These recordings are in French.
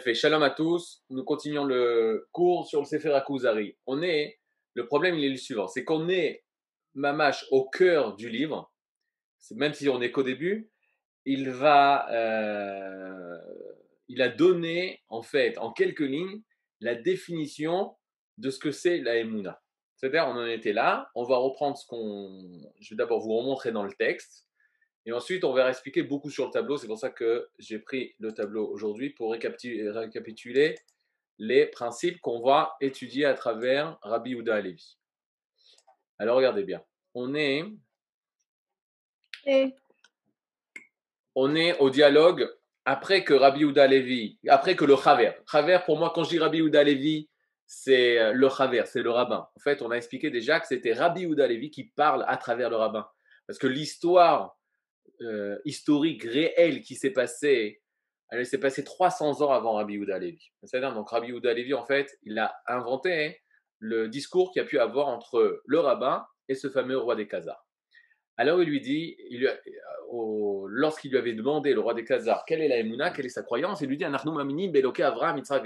Fait Shalom à tous. Nous continuons le cours sur le Sefer Akuzari. On est, le problème il est le suivant, c'est qu'on est mamache au cœur du livre. Même si on n'est qu'au début, il va, euh, il a donné en fait en quelques lignes la définition de ce que c'est la Emouna. C'est-à-dire, on en était là. On va reprendre ce qu'on. Je vais d'abord vous remontrer dans le texte. Et ensuite, on va expliquer beaucoup sur le tableau. C'est pour ça que j'ai pris le tableau aujourd'hui pour récapituler les principes qu'on va étudier à travers Rabbi Houda Alevi. Alors, regardez bien. On est. On est au dialogue après que Rabbi Houda Alevi, après que le Chaver. Chaver, pour moi, quand je dis Rabbi Houda Alevi, c'est euh, le Chaver, c'est le rabbin. En fait, on a expliqué déjà que c'était Rabbi Houda Alevi qui parle à travers le rabbin. Parce que l'histoire euh, historique réelle qui s'est passée, elle s'est passée 300 ans avant Rabbi Houda Levi. C'est-à-dire, donc Rabbi Houda Levi, en fait, il a inventé le discours qu'il a pu avoir entre le rabbin et ce fameux roi des Khazars. Alors il lui dit, euh, lorsqu'il lui avait demandé, le roi des Khazars, quelle est la Emouna, quelle est sa croyance, il lui dit, Beloke Avraham, Yitzhak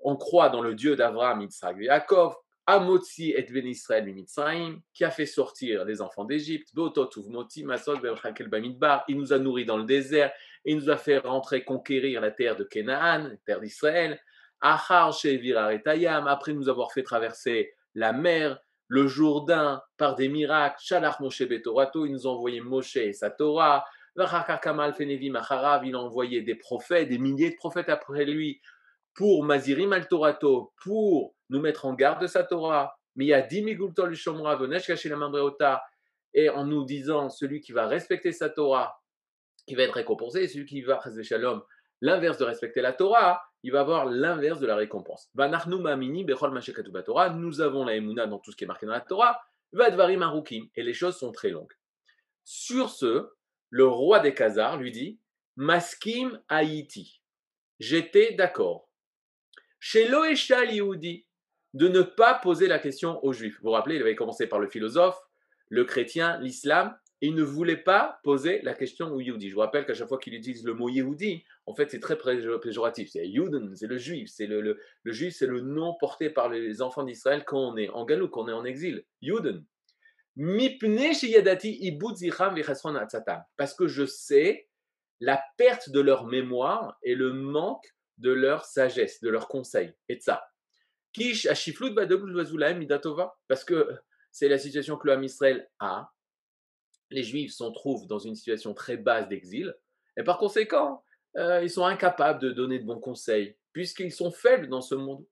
on croit dans le Dieu d'Avraham, Yitzhak Yaakov, Amotzi et Ben Israël Mitzrayim, qui a fait sortir les enfants d'Égypte, il nous a nourris dans le désert, et il nous a fait rentrer conquérir la terre de Canaan, la terre d'Israël, Achar après nous avoir fait traverser la mer, le Jourdain, par des miracles, Shalach Moshe Betorato, il nous a envoyé Moshe et sa Torah, il a envoyé des prophètes, des milliers de prophètes après lui, pour Mazirim al Torato, pour nous mettre en garde de sa Torah, mais il y a Dimigultol Shomra, la et en nous disant celui qui va respecter sa Torah, qui va être récompensé, et celui qui va, Shalom, l'inverse de respecter la Torah, il va avoir l'inverse de la récompense. Nous avons la Emouna dans tout ce qui est marqué dans la Torah, et les choses sont très longues. Sur ce, le roi des Khazars lui dit Maskim Haïti. J'étais d'accord. Chez Loéchal Yehudi, de ne pas poser la question aux Juifs. Vous vous rappelez, il avait commencé par le philosophe, le chrétien, l'islam, il ne voulait pas poser la question aux Yehudi. Je vous rappelle qu'à chaque fois qu'il utilise le mot Yehudi, en fait, c'est très péjoratif. C'est Yuden, c'est le juif. C'est le, le, juif, c'est le nom porté par les enfants d'Israël quand on est en Galou, quand on est en exil. Yuden. Parce que je sais la perte de leur mémoire et le manque de leur sagesse, de leur conseil. Et de ça. Kish midatova. Parce que c'est la situation que l'homme Israël a. Les Juifs s'en trouvent dans une situation très basse d'exil. Et par conséquent, euh, ils sont incapables de donner de bons conseils, puisqu'ils sont faibles dans ce monde.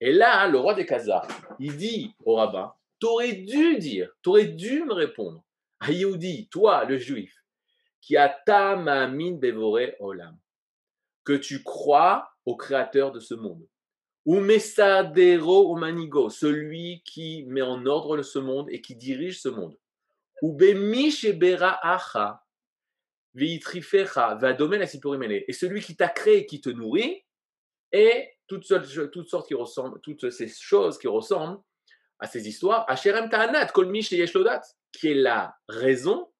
Et là, le roi des Khazars, il dit au rabbin T'aurais dû dire, t'aurais dû me répondre. Ayoudi, toi, le juif, qui a ta mine dévoré olam que tu crois au créateur de ce monde. Ou Mesadero Manigo, celui qui met en ordre ce monde et qui dirige ce monde. Ou Acha, Veitrifecha, Vadomel Et celui qui t'a créé et qui te nourrit, et toutes sortes, toutes sortes qui ressemblent, toutes ces choses qui ressemblent à ces histoires, Asherem Ta'anat, Kolmish Yeshlodat, qui est la raison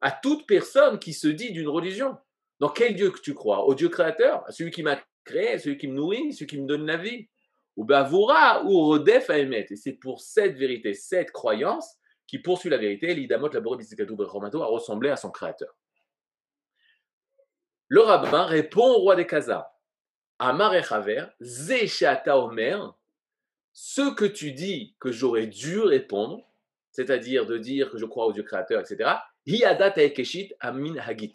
à toute personne qui se dit d'une religion. Dans quel Dieu que tu crois? Au Dieu créateur? À celui qui m'a créé, celui qui me nourrit, celui qui me donne la vie Ou Bavoura ou Rodef Aemet. Et c'est pour cette vérité, cette croyance qui poursuit la vérité, l'idamot a ressemblé à son créateur. Le rabbin répond au roi des Khazars. Amar Echaver, Zeshata Omer, ce que tu dis que j'aurais dû répondre, c'est-à-dire de dire que je crois au Dieu créateur, etc., Hiadat Ekeshit Amin Hagit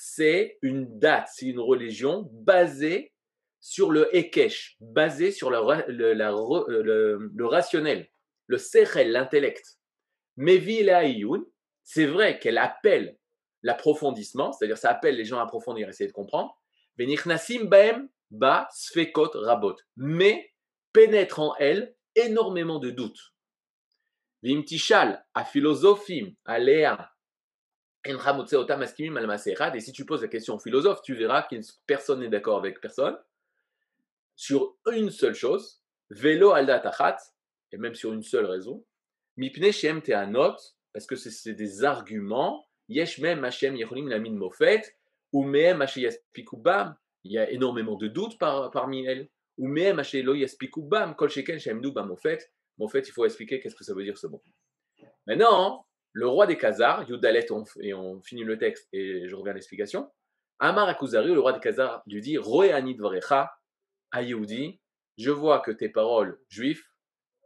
c'est une date, c'est une religion basée sur le Ekesh, basée sur le, le, rationnel, le Sechel, l'intellect. Mais c'est vrai qu'elle appelle l'approfondissement, c'est-à-dire ça appelle les gens à approfondir, essayer de comprendre. ba sfekot rabot. Mais pénètre en elle énormément de doutes. Vimtishal, a philosophim, a et si tu poses la question au philosophe, tu verras que personne n'est d'accord avec personne. Sur une seule chose, vélo alda tachat, et même sur une seule raison, mipne shem teanot, parce que c'est des arguments, yesh mem hashem yecholim lamin mofet, ou Mehem Bam, il y a énormément de doutes parmi elles, ou Mehem Lo Bam, Kol Sheken Shemnu Bam en fait, il faut expliquer qu'est-ce que ça veut dire ce mot. Maintenant, le roi des Khazars, Yudalet, et on finit le texte et je reviens à l'explication. Amar Akuzari, le roi des Khazars, lui dit Roeani Dvarecha, Ayoudi, je vois que tes paroles juifs,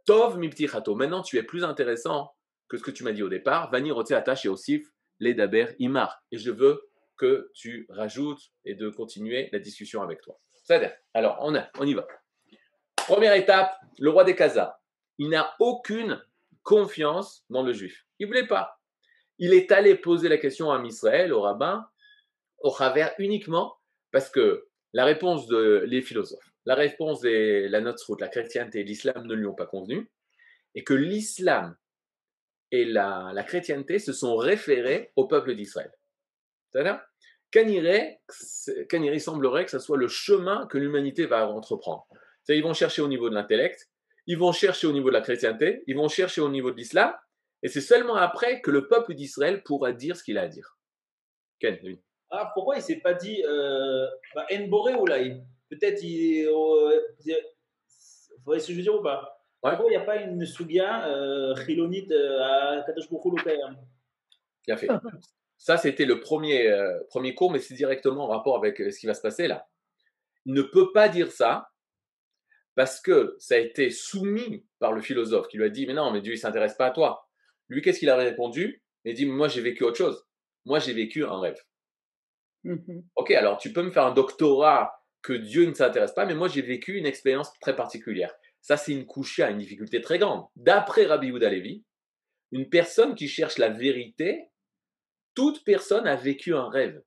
Tov Mipti Maintenant, tu es plus intéressant que ce que tu m'as dit au départ. Vani Rote et Osif, les Daber Imar. Et je veux que tu rajoutes et de continuer la discussion avec toi. C'est-à-dire, alors, on, a, on y va. Première étape, le roi des Khazars. Il n'a aucune confiance dans le juif. Il voulait pas. Il est allé poser la question à Israël, au rabbin, au travers uniquement parce que la réponse de les philosophes, la réponse de la route, la chrétienté et l'islam ne lui ont pas convenu, et que l'islam et la, chrétienté se sont référés au peuple d'Israël. C'est-à-dire, semblerait que ce soit le chemin que l'humanité va entreprendre? Ils vont chercher au niveau de l'intellect, ils vont chercher au niveau de la chrétienté, ils vont chercher au niveau de l'islam, et c'est seulement après que le peuple d'Israël pourra dire ce qu'il a à dire. Ken, oui. Ah, pourquoi il ne s'est pas dit euh, bah, ou là Peut-être il. Euh, vous voyez ce que je veux dire ou pas? Pourquoi il n'y a pas une Sugia euh, chilonite euh, à Kadosh Bien fait. Ça, c'était le premier, euh, premier cours, mais c'est directement en rapport avec ce qui va se passer là. Il ne peut pas dire ça parce que ça a été soumis par le philosophe qui lui a dit Mais non, mais Dieu, il ne s'intéresse pas à toi. Lui, qu'est-ce qu'il a répondu? Il dit Moi, j'ai vécu autre chose. Moi, j'ai vécu un rêve. Mmh ok, alors tu peux me faire un doctorat que Dieu ne s'intéresse pas, mais moi, j'ai vécu une expérience très particulière. Ça, c'est une couche à une difficulté très grande. D'après Rabbi Yehuda Levi, une personne qui cherche la vérité, toute personne a vécu un rêve.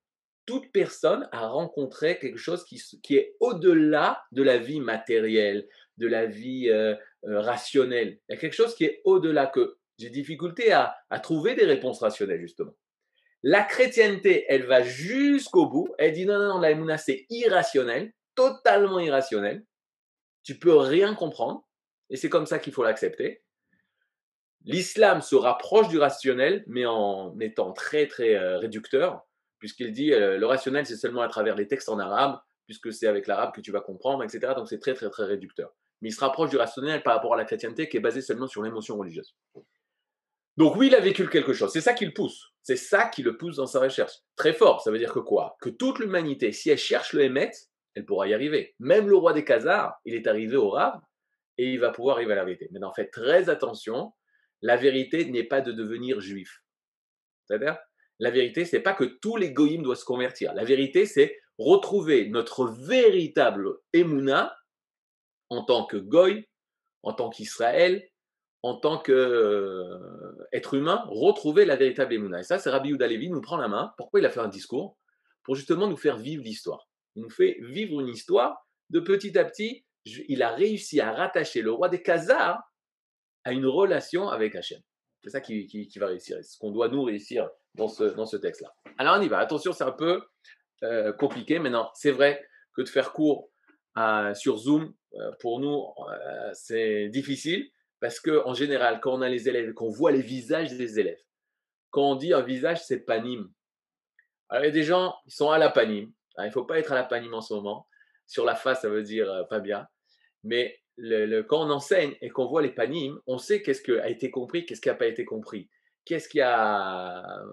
Toute personne a rencontré quelque chose qui, est au-delà de la vie matérielle, de la vie euh, euh, rationnelle. Il y a quelque chose qui est au-delà que j'ai difficulté à, trouver des réponses rationnelles, justement. La chrétienté, elle va jusqu'au bout. Elle dit non, non, non, la Emouna, c'est irrationnel, totalement irrationnel. Tu peux rien comprendre. Et c'est comme ça qu'il faut l'accepter. L'islam se rapproche du rationnel, mais en étant très, très euh, réducteur, puisqu'il dit euh, le rationnel, c'est seulement à travers les textes en arabe, puisque c'est avec l'arabe que tu vas comprendre, etc. Donc c'est très, très, très réducteur. Mais il se rapproche du rationnel par rapport à la chrétienté qui est basée seulement sur l'émotion religieuse. Donc oui, il a vécu quelque chose. C'est ça qui le pousse. C'est ça qui le pousse dans sa recherche. Très fort. Ça veut dire que quoi? Que toute l'humanité, si elle cherche le Hémet, elle pourra y arriver. Même le roi des Khazars, il est arrivé au Rav et il va pouvoir arriver à la vérité. Mais en fait, très attention. La vérité n'est pas de devenir juif. C'est-à-dire, la vérité, c'est pas que tous les goyim doivent se convertir. La vérité, c'est retrouver notre véritable émouna en tant que goy, en tant qu'Israël, en tant qu'être euh, humain, retrouver la véritable Emouna. Et ça, c'est Rabbi Yehuda nous prend la main. Pourquoi il a fait un discours? Pour justement nous faire vivre l'histoire. Il nous fait vivre une histoire. De petit à petit, il a réussi à rattacher le roi des Khazars à une relation avec Hachem. C'est ça qui, va réussir. Ce qu'on doit nous réussir dans ce, texte-là. Alors on y va. Attention, c'est un peu euh, compliqué. Maintenant, c'est vrai que de faire cours euh, sur Zoom, pour nous, c'est difficile. Parce que en général, quand on a les élèves, qu'on voit les visages des élèves, quand on dit un visage, c'est panime. Alors il y a des gens, ils sont à la panime. il ne faut pas être à la panime en ce moment. Sur la face, ça veut dire euh, pas bien. Mais quand on enseigne et qu'on voit les panimes, on sait qu'est-ce qui a été compris, qu'est-ce qui n'a pas été compris. Qu'est-ce qui a,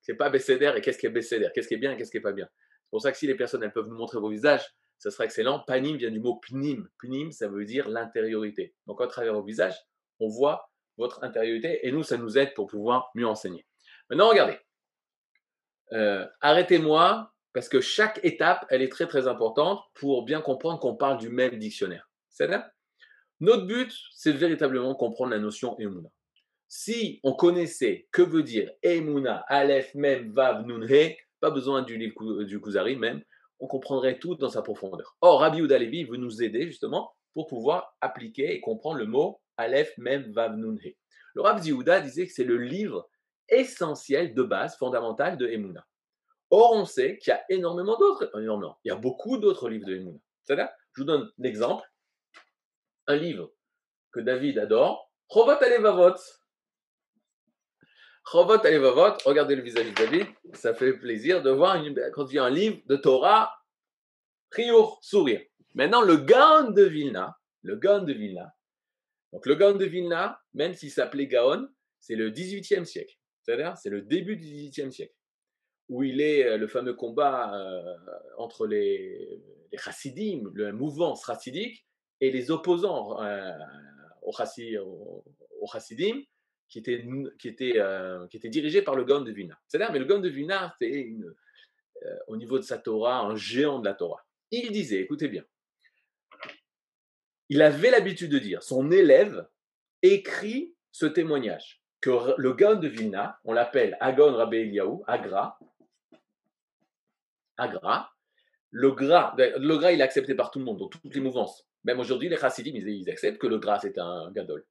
c'est pas bécédaire et qu'est-ce qui est bécédaire, qu'est-ce qui est bien et qu'est-ce qui est pas bien? C'est pour ça que si les personnes elles peuvent nous montrer vos visages, ça sera excellent. Panim vient du mot pnim. Pnim, ça veut dire l'intériorité. Donc, à travers vos visages, on voit votre intériorité et nous, ça nous aide pour pouvoir mieux enseigner. Maintenant, regardez. Euh, arrêtez-moi parce que chaque étape, elle est très très importante pour bien comprendre qu'on parle du même dictionnaire. C'est Notre but, c'est véritablement comprendre la notion Emouna. Si on connaissait que veut dire Emouna, Aleph, Mem, Vav, Nun, He, pas besoin du livre du Kuzari même, on comprendrait tout dans sa profondeur. Or, Rabbi Yehuda veut nous aider justement pour pouvoir appliquer et comprendre le mot Aleph Mem Vav Nun He. Le Rabbi Yehuda disait que c'est le livre essentiel de base, fondamental de Emouna. Or, on sait qu'il y a énormément d'autres, énormément, il y a beaucoup d'autres livres de Emouna. C'est-à-dire, je vous donne l'exemple, un livre que David adore, Chovat Alevavot. Chovot Alevavot, regardez le visage de David, ça fait plaisir de voir une, quand il y a un livre de Torah, Riour, sourire. Maintenant, le Gaon de Vilna, le Gaon de Vilna, donc le Gaon de Vilna, même s'il s'appelait Gaon, c'est le 18e siècle, c'est-à-dire c'est le début du 18e siècle, où il est euh, le fameux combat euh, entre les, les chassidim, le mouvement chassidique, et les opposants euh, au, au chassidim, qui était, qui était, euh, qui était dirigé par le Gaon de Vilna. C'est-à-dire, mais le Gaon de Vilna, c'était euh, au niveau de sa Torah, un géant de la Torah. Il disait, écoutez bien, il avait l'habitude de dire, son élève écrit ce témoignage, que le Gaon de Vilna, on l'appelle Agon Rabbe Eliaou, Agra, Agra, le gras, le gras, il est accepté par tout le monde, dans toutes les mouvances. Même aujourd'hui, les chassidim, ils acceptent que le gras, c'est un gadol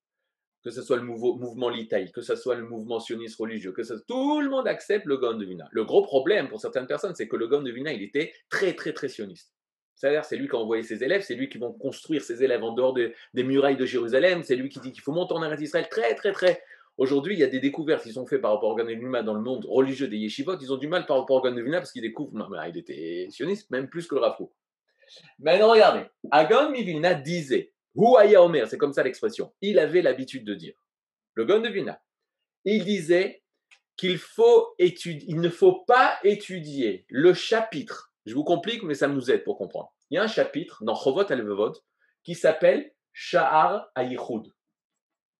que ce soit le mouvement litaï, que ce soit le mouvement sioniste religieux, que tout le monde accepte le Gaon. Le gros problème pour certaines personnes, c'est que le Gaon il était très, très, très sioniste. C'est-à-dire, c'est lui qui a envoyé ses élèves, c'est lui qui va construire ses élèves en dehors des murailles de Jérusalem, c'est lui qui dit qu'il faut monter en Eretz Israël très, très, très. Aujourd'hui, il y a des découvertes qui sont faites par rapport au Gaon dans le monde religieux des yeshivot. Ils ont du mal par rapport au Gaon parce qu'ils découvrent, non, mais il était sioniste, même plus que le Rafou. Maintenant, regardez, Agon Mivina disait Omer, c'est comme ça l'expression. Il avait l'habitude de dire. Le Gon de Vina. Il disait qu'il faut étudier, il ne faut pas étudier le chapitre. Je vous complique, mais ça nous aide pour comprendre. Il y a un chapitre dans Chovot al qui s'appelle Sha'ar Ayichud,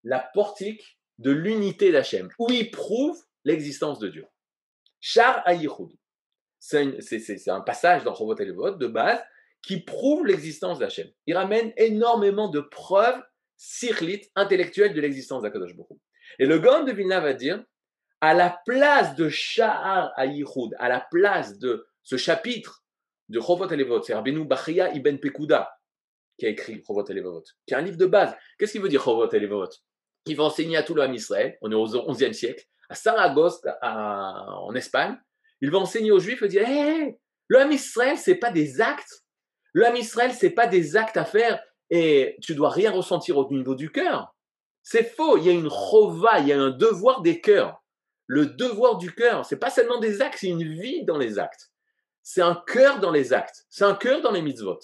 la portique de l'unité d'Hachem, où il prouve l'existence de Dieu. Sha'ar Ayichud. C'est un, passage dans Chovot al de base qui prouve l'existence d'Hachem. Il ramène énormément de preuves sirlites, intellectuelles de l'existence d'Akadosh Baruch Et le Gaon de Vilna va dire, à la place de Sha'ar Ayichud, à la place de ce chapitre de Chovot Elevot, c'est Rabbeinu Bachia Ibn Pekuda qui a écrit Chovot Elevot, qui est un livre de base. Qu'est-ce qu'il veut dire Chovot Elevot Il va enseigner à tout le Israël, on est au XIe siècle, à Saragosse, en Espagne. Il va enseigner aux Juifs et dire, hé, le Ham Israël, c'est pas des actes Ham Israël, c'est pas des actes à faire et tu dois rien ressentir au niveau du cœur. C'est faux. Il y a une chova, il y a un devoir des cœurs. Le devoir du cœur, c'est pas seulement des actes, c'est une vie dans les actes. C'est un cœur dans les actes. C'est un cœur dans les mitzvot.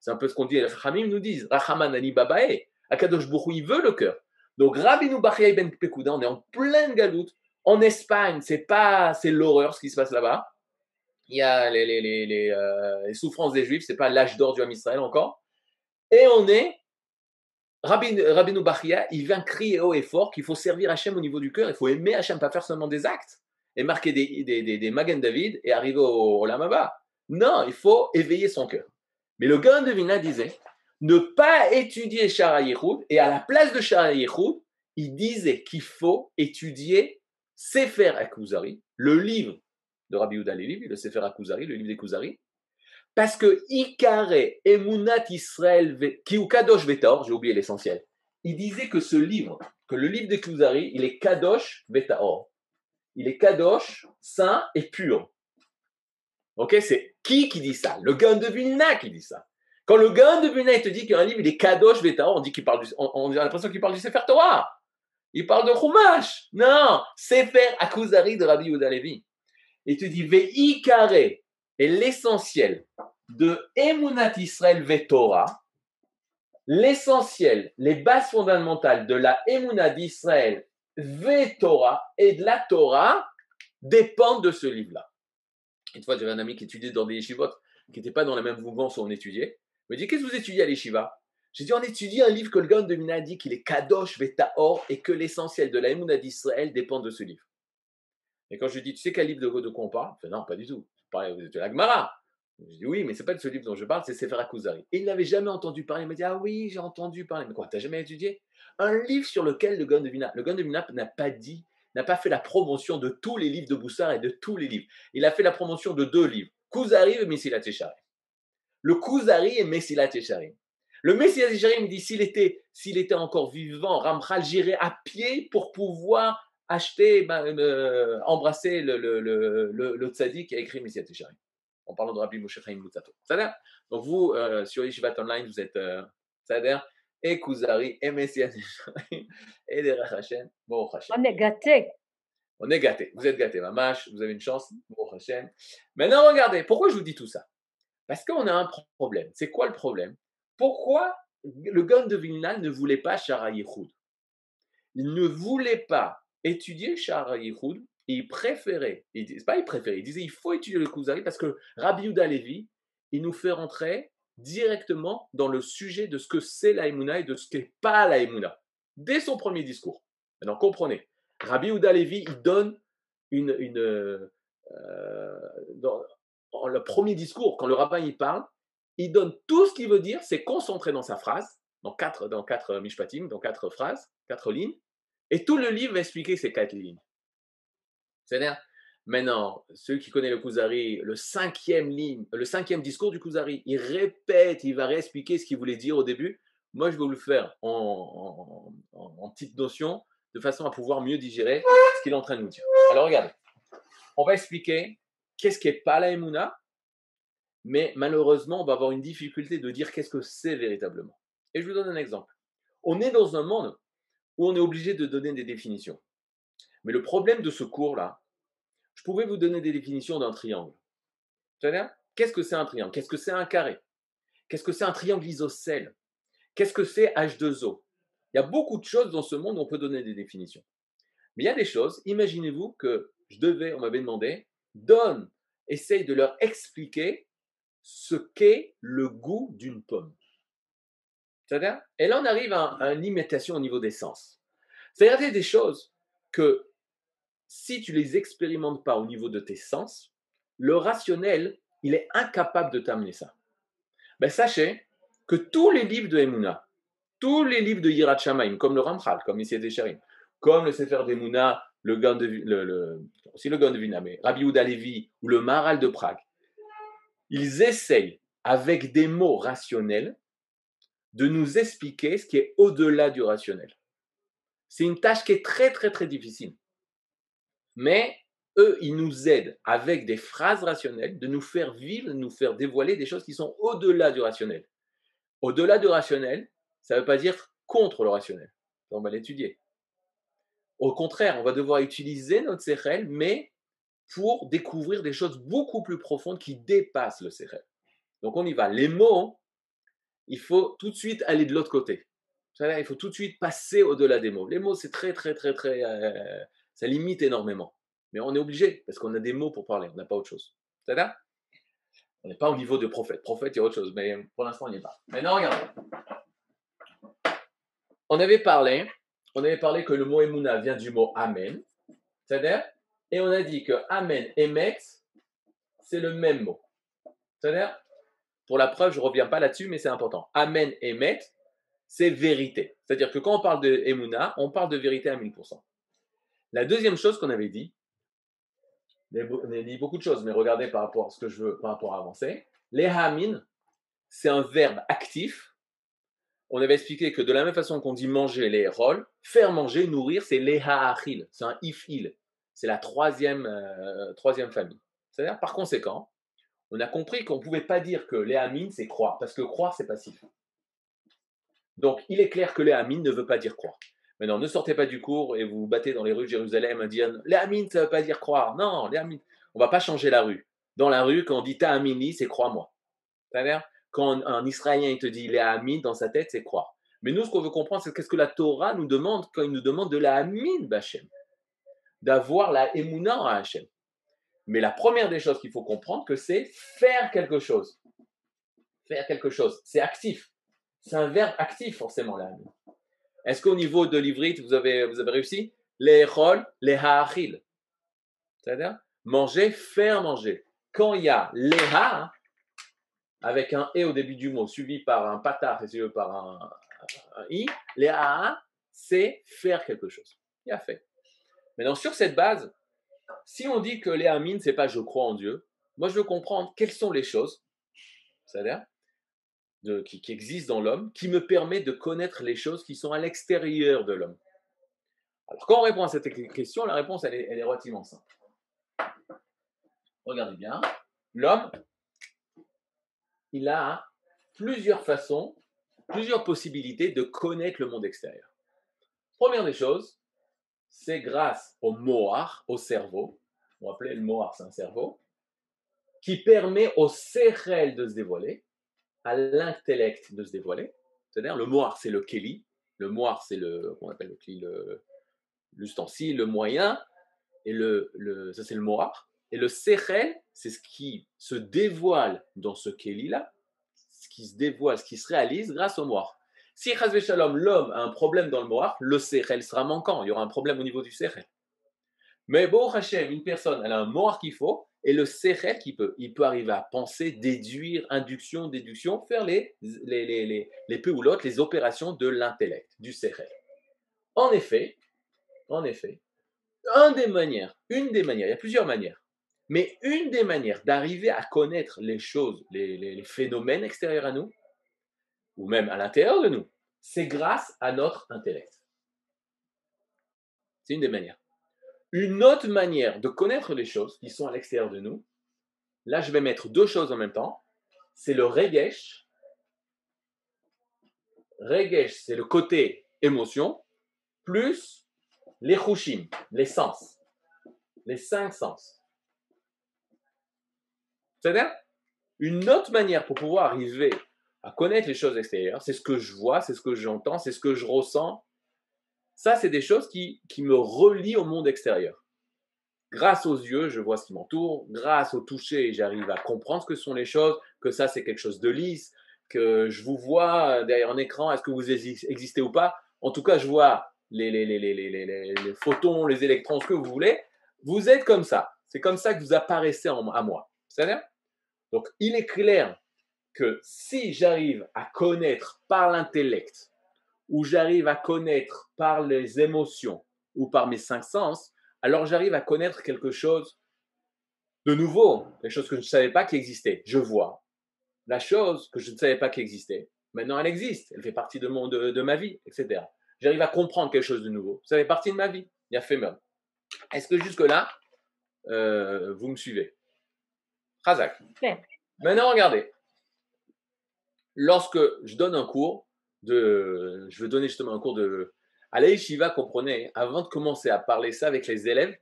C'est un peu ce qu'on dit, les Rachamim nous disent, Rachaman Ali Babae, Akadosh Bouchou, il veut le cœur. Donc, Rabbi Bachia Ben Pekouda, on est en pleine galoute. En Espagne, c'est pas, c'est l'horreur ce qui se passe là-bas il y a les, les, euh, les souffrances des Juifs, c'est pas l'âge d'or du Ham Israël encore. Et on est, Rabbi, Rabbi Bachia, il vient crier haut et fort qu'il faut servir Hachem au niveau du cœur, il faut aimer Hachem, pas faire seulement des actes et marquer des, des, des, des Magen David et arriver au, au Lamaba. Non, il faut éveiller son cœur. Mais le gars de Vina disait ne pas étudier Shara et à la place de Shara il disait qu'il faut étudier Sefer Akuzari, le livre de Rabbi Yehuda le Sefer HaKuzari, le livre des Kuzari, parce que Ikare Emunat Israël Kiu Kadosh Vetaor, j'ai oublié l'essentiel, il disait que ce livre, que le livre des Kuzari, il est Kadosh Vetaor. Il est Kadosh, saint et pur. Ok, c'est qui qui dit ça? Le Gaon de Vilna qui dit ça. Quand le Gaon de Vilna te dit qu'un livre il est Kadosh Vetaor, on qu'il on, a l'impression qu'il parle du Sefer Torah. Il parle de Chumash. Non, Sefer Akuzari de Rabbi Yehuda Levi et te dit Ve'ikare est l'essentiel de Emunat Israël Vetora, l'essentiel, les bases fondamentales de la Emunat d'Israël Vetora et de la Torah dépendent de ce livre-là. Une fois, j'avais un ami qui étudiait dans des yeshivot, qui n'était pas dans la même mouvance où on étudiait. Il me dit Qu'est-ce que vous étudiez à l'yeshiva? J'ai dit On étudie un livre que le Gaon de Mina dit qu'il est Kadosh Vetaor et que l'essentiel de la Emunat d'Israël dépend de ce livre. Et quand je lui dis, tu sais quel livre de, quoi on parle fait, Non, pas du tout. Parlais de la Gemara. Je dis, oui, mais c'est pas de ce livre dont je parle, c'est Sefer Akuzari. Et il n'avait jamais entendu parler. Il m'a dit, ah oui, j'ai entendu parler. Mais quoi, t'as jamais étudié? Un livre sur lequel le Gon de Vina, le de Vina n'a pas dit, n'a pas fait la promotion de tous les livres de Boussard et de tous les livres. Il a fait la promotion de deux livres, Kuzari et Messilat Tesharim. Le Kuzari et Messilat Tesharim. Le Messilat Tesharim dit, s'il était, s'il était encore vivant, Ramchal j'irait à pied pour pouvoir acheter, ben, euh, embrasser le, le, le, le, tzaddik qui a écrit Messiah Tisharim. En parlant de Rabbi Moshe Chaim. Donc vous, euh, sur Yeshivat Online, vous êtes euh, et Kuzari et Messiah Tisharim et des Hashem. Bon, On est gâtés. On est gâtés. Vous êtes gâtés, mamache, vous avez une chance. Bon, Maintenant, regardez, pourquoi je vous dis tout ça? Parce qu'on a un problème. C'est quoi le problème? Pourquoi le Gon de Vilna ne voulait pas Shara Il ne voulait pas étudier Shara il préférait, il, pas il préférait, il disait il faut étudier le Kuzari parce que Rabbi Yuda Levi, il nous fait rentrer directement dans le sujet de ce que c'est la et de ce qu'est pas la dès son premier discours. Maintenant, comprenez, Rabbi Yuda Levi, il donne une, une euh, dans, le premier discours, quand le rabbin y parle, il donne tout ce qu'il veut dire, c'est concentré dans sa phrase, dans quatre, dans quatre mishpatim, dans quatre phrases, quatre lignes, et tout le livre va expliquer ces quatre lignes. C'est-à-dire, maintenant, ceux qui connaissent le Kuzari, le cinquième ligne, le cinquième discours du Kuzari, il répète, il va réexpliquer ce qu'il voulait dire au début. Moi, je vais vous le faire en, en, petite notion, de façon à pouvoir mieux digérer ce qu'il est en train de nous dire. Alors, regardez, on va expliquer qu'est-ce qui est pas la Emouna, mais malheureusement, on va avoir une difficulté de dire qu'est-ce que c'est véritablement. Et je vous donne un exemple. On est dans un monde on est obligé de donner des définitions. Mais le problème de ce cours-là, je pouvais vous donner des définitions d'un triangle. Qu'est-ce que c'est un triangle? Qu'est-ce que c'est un carré? Qu'est-ce que c'est un triangle isocèle? Qu'est-ce que c'est H2O Il y a beaucoup de choses dans ce monde où on peut donner des définitions. Mais il y a des choses, imaginez-vous que je devais, on m'avait demandé, donne, essaye de leur expliquer ce qu'est le goût d'une pomme. Et là on arrive à, une limitation au niveau des sens. C'est-à-dire, des choses que si tu les expérimentes pas au niveau de tes sens, le rationnel, il est incapable de t'amener ça. Ben, sachez que tous les livres de Emouna, tous les livres de Yirat Shamaim, comme le Ramchal, comme Desharim, comme le Sefer d'Emouna, le de, le, aussi le Gan de Vina, Rabbi ou le Maral de Prague, ils essayent avec des mots rationnels de nous expliquer ce qui est au-delà du rationnel. C'est une tâche qui est très très très difficile. Mais eux, ils nous aident avec des phrases rationnelles de nous faire vivre, de nous faire dévoiler des choses qui sont au-delà du rationnel. Au-delà du rationnel, ça ne veut pas dire contre le rationnel. On va l'étudier. Au contraire, on va devoir utiliser notre CRL, mais pour découvrir des choses beaucoup plus profondes qui dépassent le CRL. Donc on y va. Les mots, il faut tout de suite aller de l'autre côté. Il faut tout de suite passer au-delà des mots. Les mots, c'est très, très, très, très euh, ça limite énormément. Mais on est obligé, parce qu'on a des mots pour parler, on n'a pas autre chose. C'est On n'est pas au niveau de prophète. Prophète, il y a autre chose, mais pour l'instant, on n'y est pas. Maintenant, regardez. On avait parlé, on avait parlé que le mot Emouna vient du mot Amen. C'est-à-dire, et on a dit que Amen et Met, c'est le même mot. C'est-à-dire, pour la preuve, je ne reviens pas là-dessus, mais c'est important. Amen et Met, c'est vérité. C'est-à-dire que quand on parle de Emouna, on parle de vérité à 1000%. La deuxième chose qu'on avait dit, on a dit beaucoup de choses, mais regardez par rapport à ce que je veux, par rapport à avancer. Les hamin, c'est un verbe actif. On avait expliqué que de la même façon qu'on dit manger les rôles, faire manger, nourrir, c'est les ha'achil, c'est un if-il. C'est la troisième, euh, troisième famille. C'est-à-dire, par conséquent, on a compris qu'on ne pouvait pas dire que les hamin, c'est croire, parce que croire, c'est passif. Donc, il est clair que les hamin ne veut pas dire croire. Maintenant, ne sortez pas du cours et vous vous battez dans les rues de Jérusalem à dire les amines, ça ne veut pas dire croire. Non, les amines. On ne va pas changer la rue. Dans la rue, quand on dit ta'amini, c'est crois-moi. Quand un Israélien il te dit les amines, dans sa tête, c'est croire. Mais nous, ce qu'on veut comprendre, c'est qu'est-ce que la Torah nous demande quand il nous demande de la amine Bachem D'avoir la émouna à Hachem. Mais la première des choses qu'il faut comprendre, que c'est faire quelque chose. Faire quelque chose. C'est actif. C'est un verbe actif, forcément, amine. Est-ce qu'au niveau de l'ivrite, vous avez, vous avez réussi? Les rôles, les ha'achil. C'est-à-dire manger, faire manger. Quand il y a les ha, avec un e au début du mot, suivi par un patar et suivi par un, i, les ha, c'est faire quelque chose. Il a fait. Maintenant, sur cette base, si on dit que les ce c'est pas je crois en Dieu, moi je veux comprendre quelles sont les choses, c'est-à-dire qui, existe dans l'homme, qui me permet de connaître les choses qui sont à l'extérieur de l'homme. Alors, quand on répond à cette question, la réponse, est, elle est relativement simple. Regardez bien. L'homme, il a plusieurs façons, plusieurs possibilités de connaître le monde extérieur. Première des choses, c'est grâce au mohar, au cerveau, on va le mohar, c'est un cerveau, qui permet au sérel de se dévoiler, à l'intellect de se dévoiler. C'est-à-dire, le mohar, c'est le keli, le mohar, c'est le, qu'on appelle le l'ustensile, le moyen, et le, le ça c'est le mohar. Et le sérel, c'est ce qui se dévoile dans ce keli-là, ce qui se dévoile, ce qui se réalise grâce au mohar. Si Shalom, l'homme a un problème dans le Moar, le Sechel sera manquant. Il y aura un problème au niveau du Sechel. Mais bon, Hachem, une personne, elle a un Moar qu'il faut, et le Sechel qui peut, il peut arriver à penser, déduire, induction, déduction, faire les, les, les, les, les les opérations de l'intellect, du Sechel. En effet, en effet, une des manières, une des manières, il y a plusieurs manières, mais une des manières d'arriver à connaître les choses, les phénomènes extérieurs à nous, ou même à l'intérieur de nous, c'est grâce à notre intellect. C'est une des manières. Une autre manière de connaître les choses qui sont à l'extérieur de nous, là je vais mettre deux choses en même temps, c'est le regesh. Regesh, c'est le côté émotion, plus les chushim, les sens, les cinq sens. C'est-à-dire, une autre manière pour pouvoir arriver à connaître les choses extérieures. C'est ce que je vois, c'est ce que j'entends, c'est ce que je ressens. Ça, c'est des choses qui, qui me relient au monde extérieur. Grâce aux yeux, je vois ce qui m'entoure. Grâce au toucher, j'arrive à comprendre ce que sont les choses, que ça, c'est quelque chose de lisse, que je vous vois derrière un écran, est-ce que vous existez ou pas? En tout cas, je vois les, les, les, les, photons, les électrons, ce que vous voulez. Vous êtes comme ça. C'est comme ça que vous apparaissez à moi. C'est-à-dire Donc, il est clair que si j'arrive à connaître par l'intellect, ou j'arrive à connaître par les émotions, ou par mes cinq sens, alors j'arrive à connaître quelque chose de nouveau, quelque chose que je ne savais pas qui existait. Je vois la chose que je ne savais pas qui existait. Maintenant, elle existe, elle fait partie de, mon, de, ma vie, etc. J'arrive à comprendre quelque chose de nouveau. Ça fait partie de ma vie. Il y a fait même. Est-ce que jusque-là, euh, vous me suivez? Razak. Maintenant, regardez lorsque je donne un cours de, je veux donner justement un cours de, à l'Aïshiva, comprenez, avant de commencer à parler ça avec les élèves,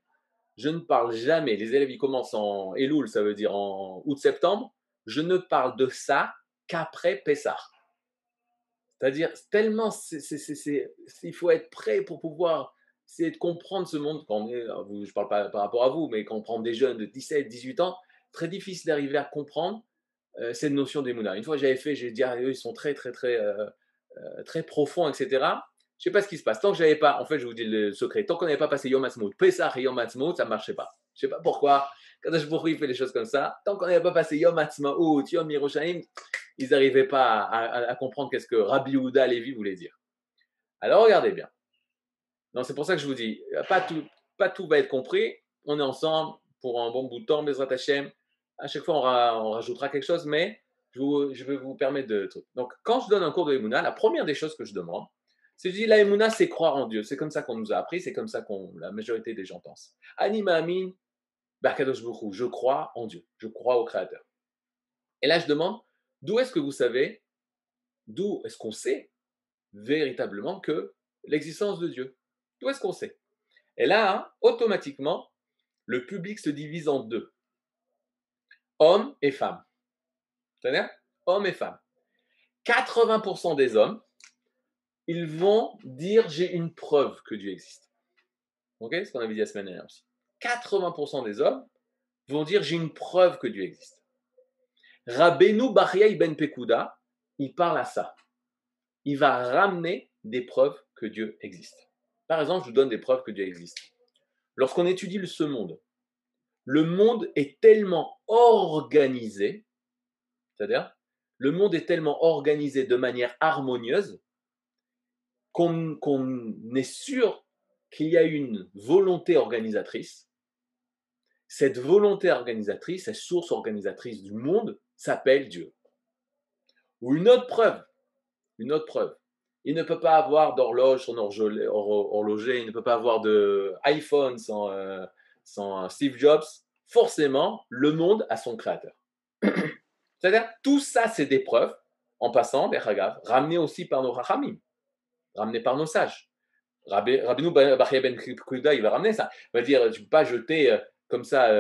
je ne parle jamais, les élèves ils commencent en Elul, ça veut dire en août-septembre, je ne parle de ça qu'après Pessah. C'est-à-dire, tellement, il faut être prêt pour pouvoir essayer de comprendre ce monde. Quand je ne parle pas par rapport à vous, mais quand on prend des jeunes de 17, 18 ans, très difficile d'arriver à comprendre euh, cette notion d'émouna. Une fois j'avais fait, j'ai dit, ah, eux, ils sont très, très, très, euh, euh, très profonds, etc. Je sais pas ce qui se passe. Tant que j'avais pas, en fait, je vous dis le secret, tant qu'on n'avait pas passé Yom Ha'atzmaut, Pesach et Yom Ha'atzmaut, ça marchait pas. Je sais pas pourquoi. Quand je il fait les choses comme ça, tant qu'on n'avait pas passé Yom Ha'atzmaut, Yom Yerushalayim, ils n'arrivaient pas à, comprendre qu'est-ce que Rabbi Houda Lévi voulait dire. Alors regardez bien. Non, c'est pour ça que je vous dis, pas tout, pas tout va être compris. On est ensemble pour un bon bout de temps, Bezrat Hashem à chaque fois, on, rajoutera quelque chose, mais je, vais vous permettre de. Donc, quand je donne un cours de Emouna, la première des choses que je demande, c'est je dis la Emouna, c'est croire en Dieu. C'est comme ça qu'on nous a appris, c'est comme ça qu'on la majorité des gens pensent. Anima Amin, je crois en Dieu, je crois au Créateur. Et là, je demande, d'où est-ce que vous savez, d'où est-ce qu'on sait véritablement que l'existence de Dieu? D'où est-ce qu'on sait? Et là, automatiquement, le public se divise en deux hommes et femmes. C'est-à-dire hommes et femmes. 80% des hommes, ils vont dire j'ai une preuve que Dieu existe. Ok? Ce qu'on avait dit la semaine dernière aussi. 80% des hommes vont dire j'ai une preuve que Dieu existe. Rabbeinu Bariya Ben Pekuda, il parle à ça. Il va ramener des preuves que Dieu existe. Par exemple, je vous donne des preuves que Dieu existe. Lorsqu'on étudie ce monde, le monde est tellement organisé, c'est-à-dire, le monde est tellement organisé de manière harmonieuse qu'on est sûr qu'il y a une volonté organisatrice. Cette volonté organisatrice, cette source organisatrice du monde, s'appelle Dieu. Ou une autre preuve, une autre preuve. Il ne peut pas avoir d'horloge sans horloger, il ne peut pas avoir de iPhone sans, euh, sans Steve Jobs, forcément, le monde a son créateur. C'est-à-dire, tout ça, c'est des preuves, en passant, des ramenées aussi par nos rachamim, ramenées par nos sages. Rabbeinu Bachia Ben Kuda, il va ramener ça. Il va dire, tu ne peux pas jeter comme ça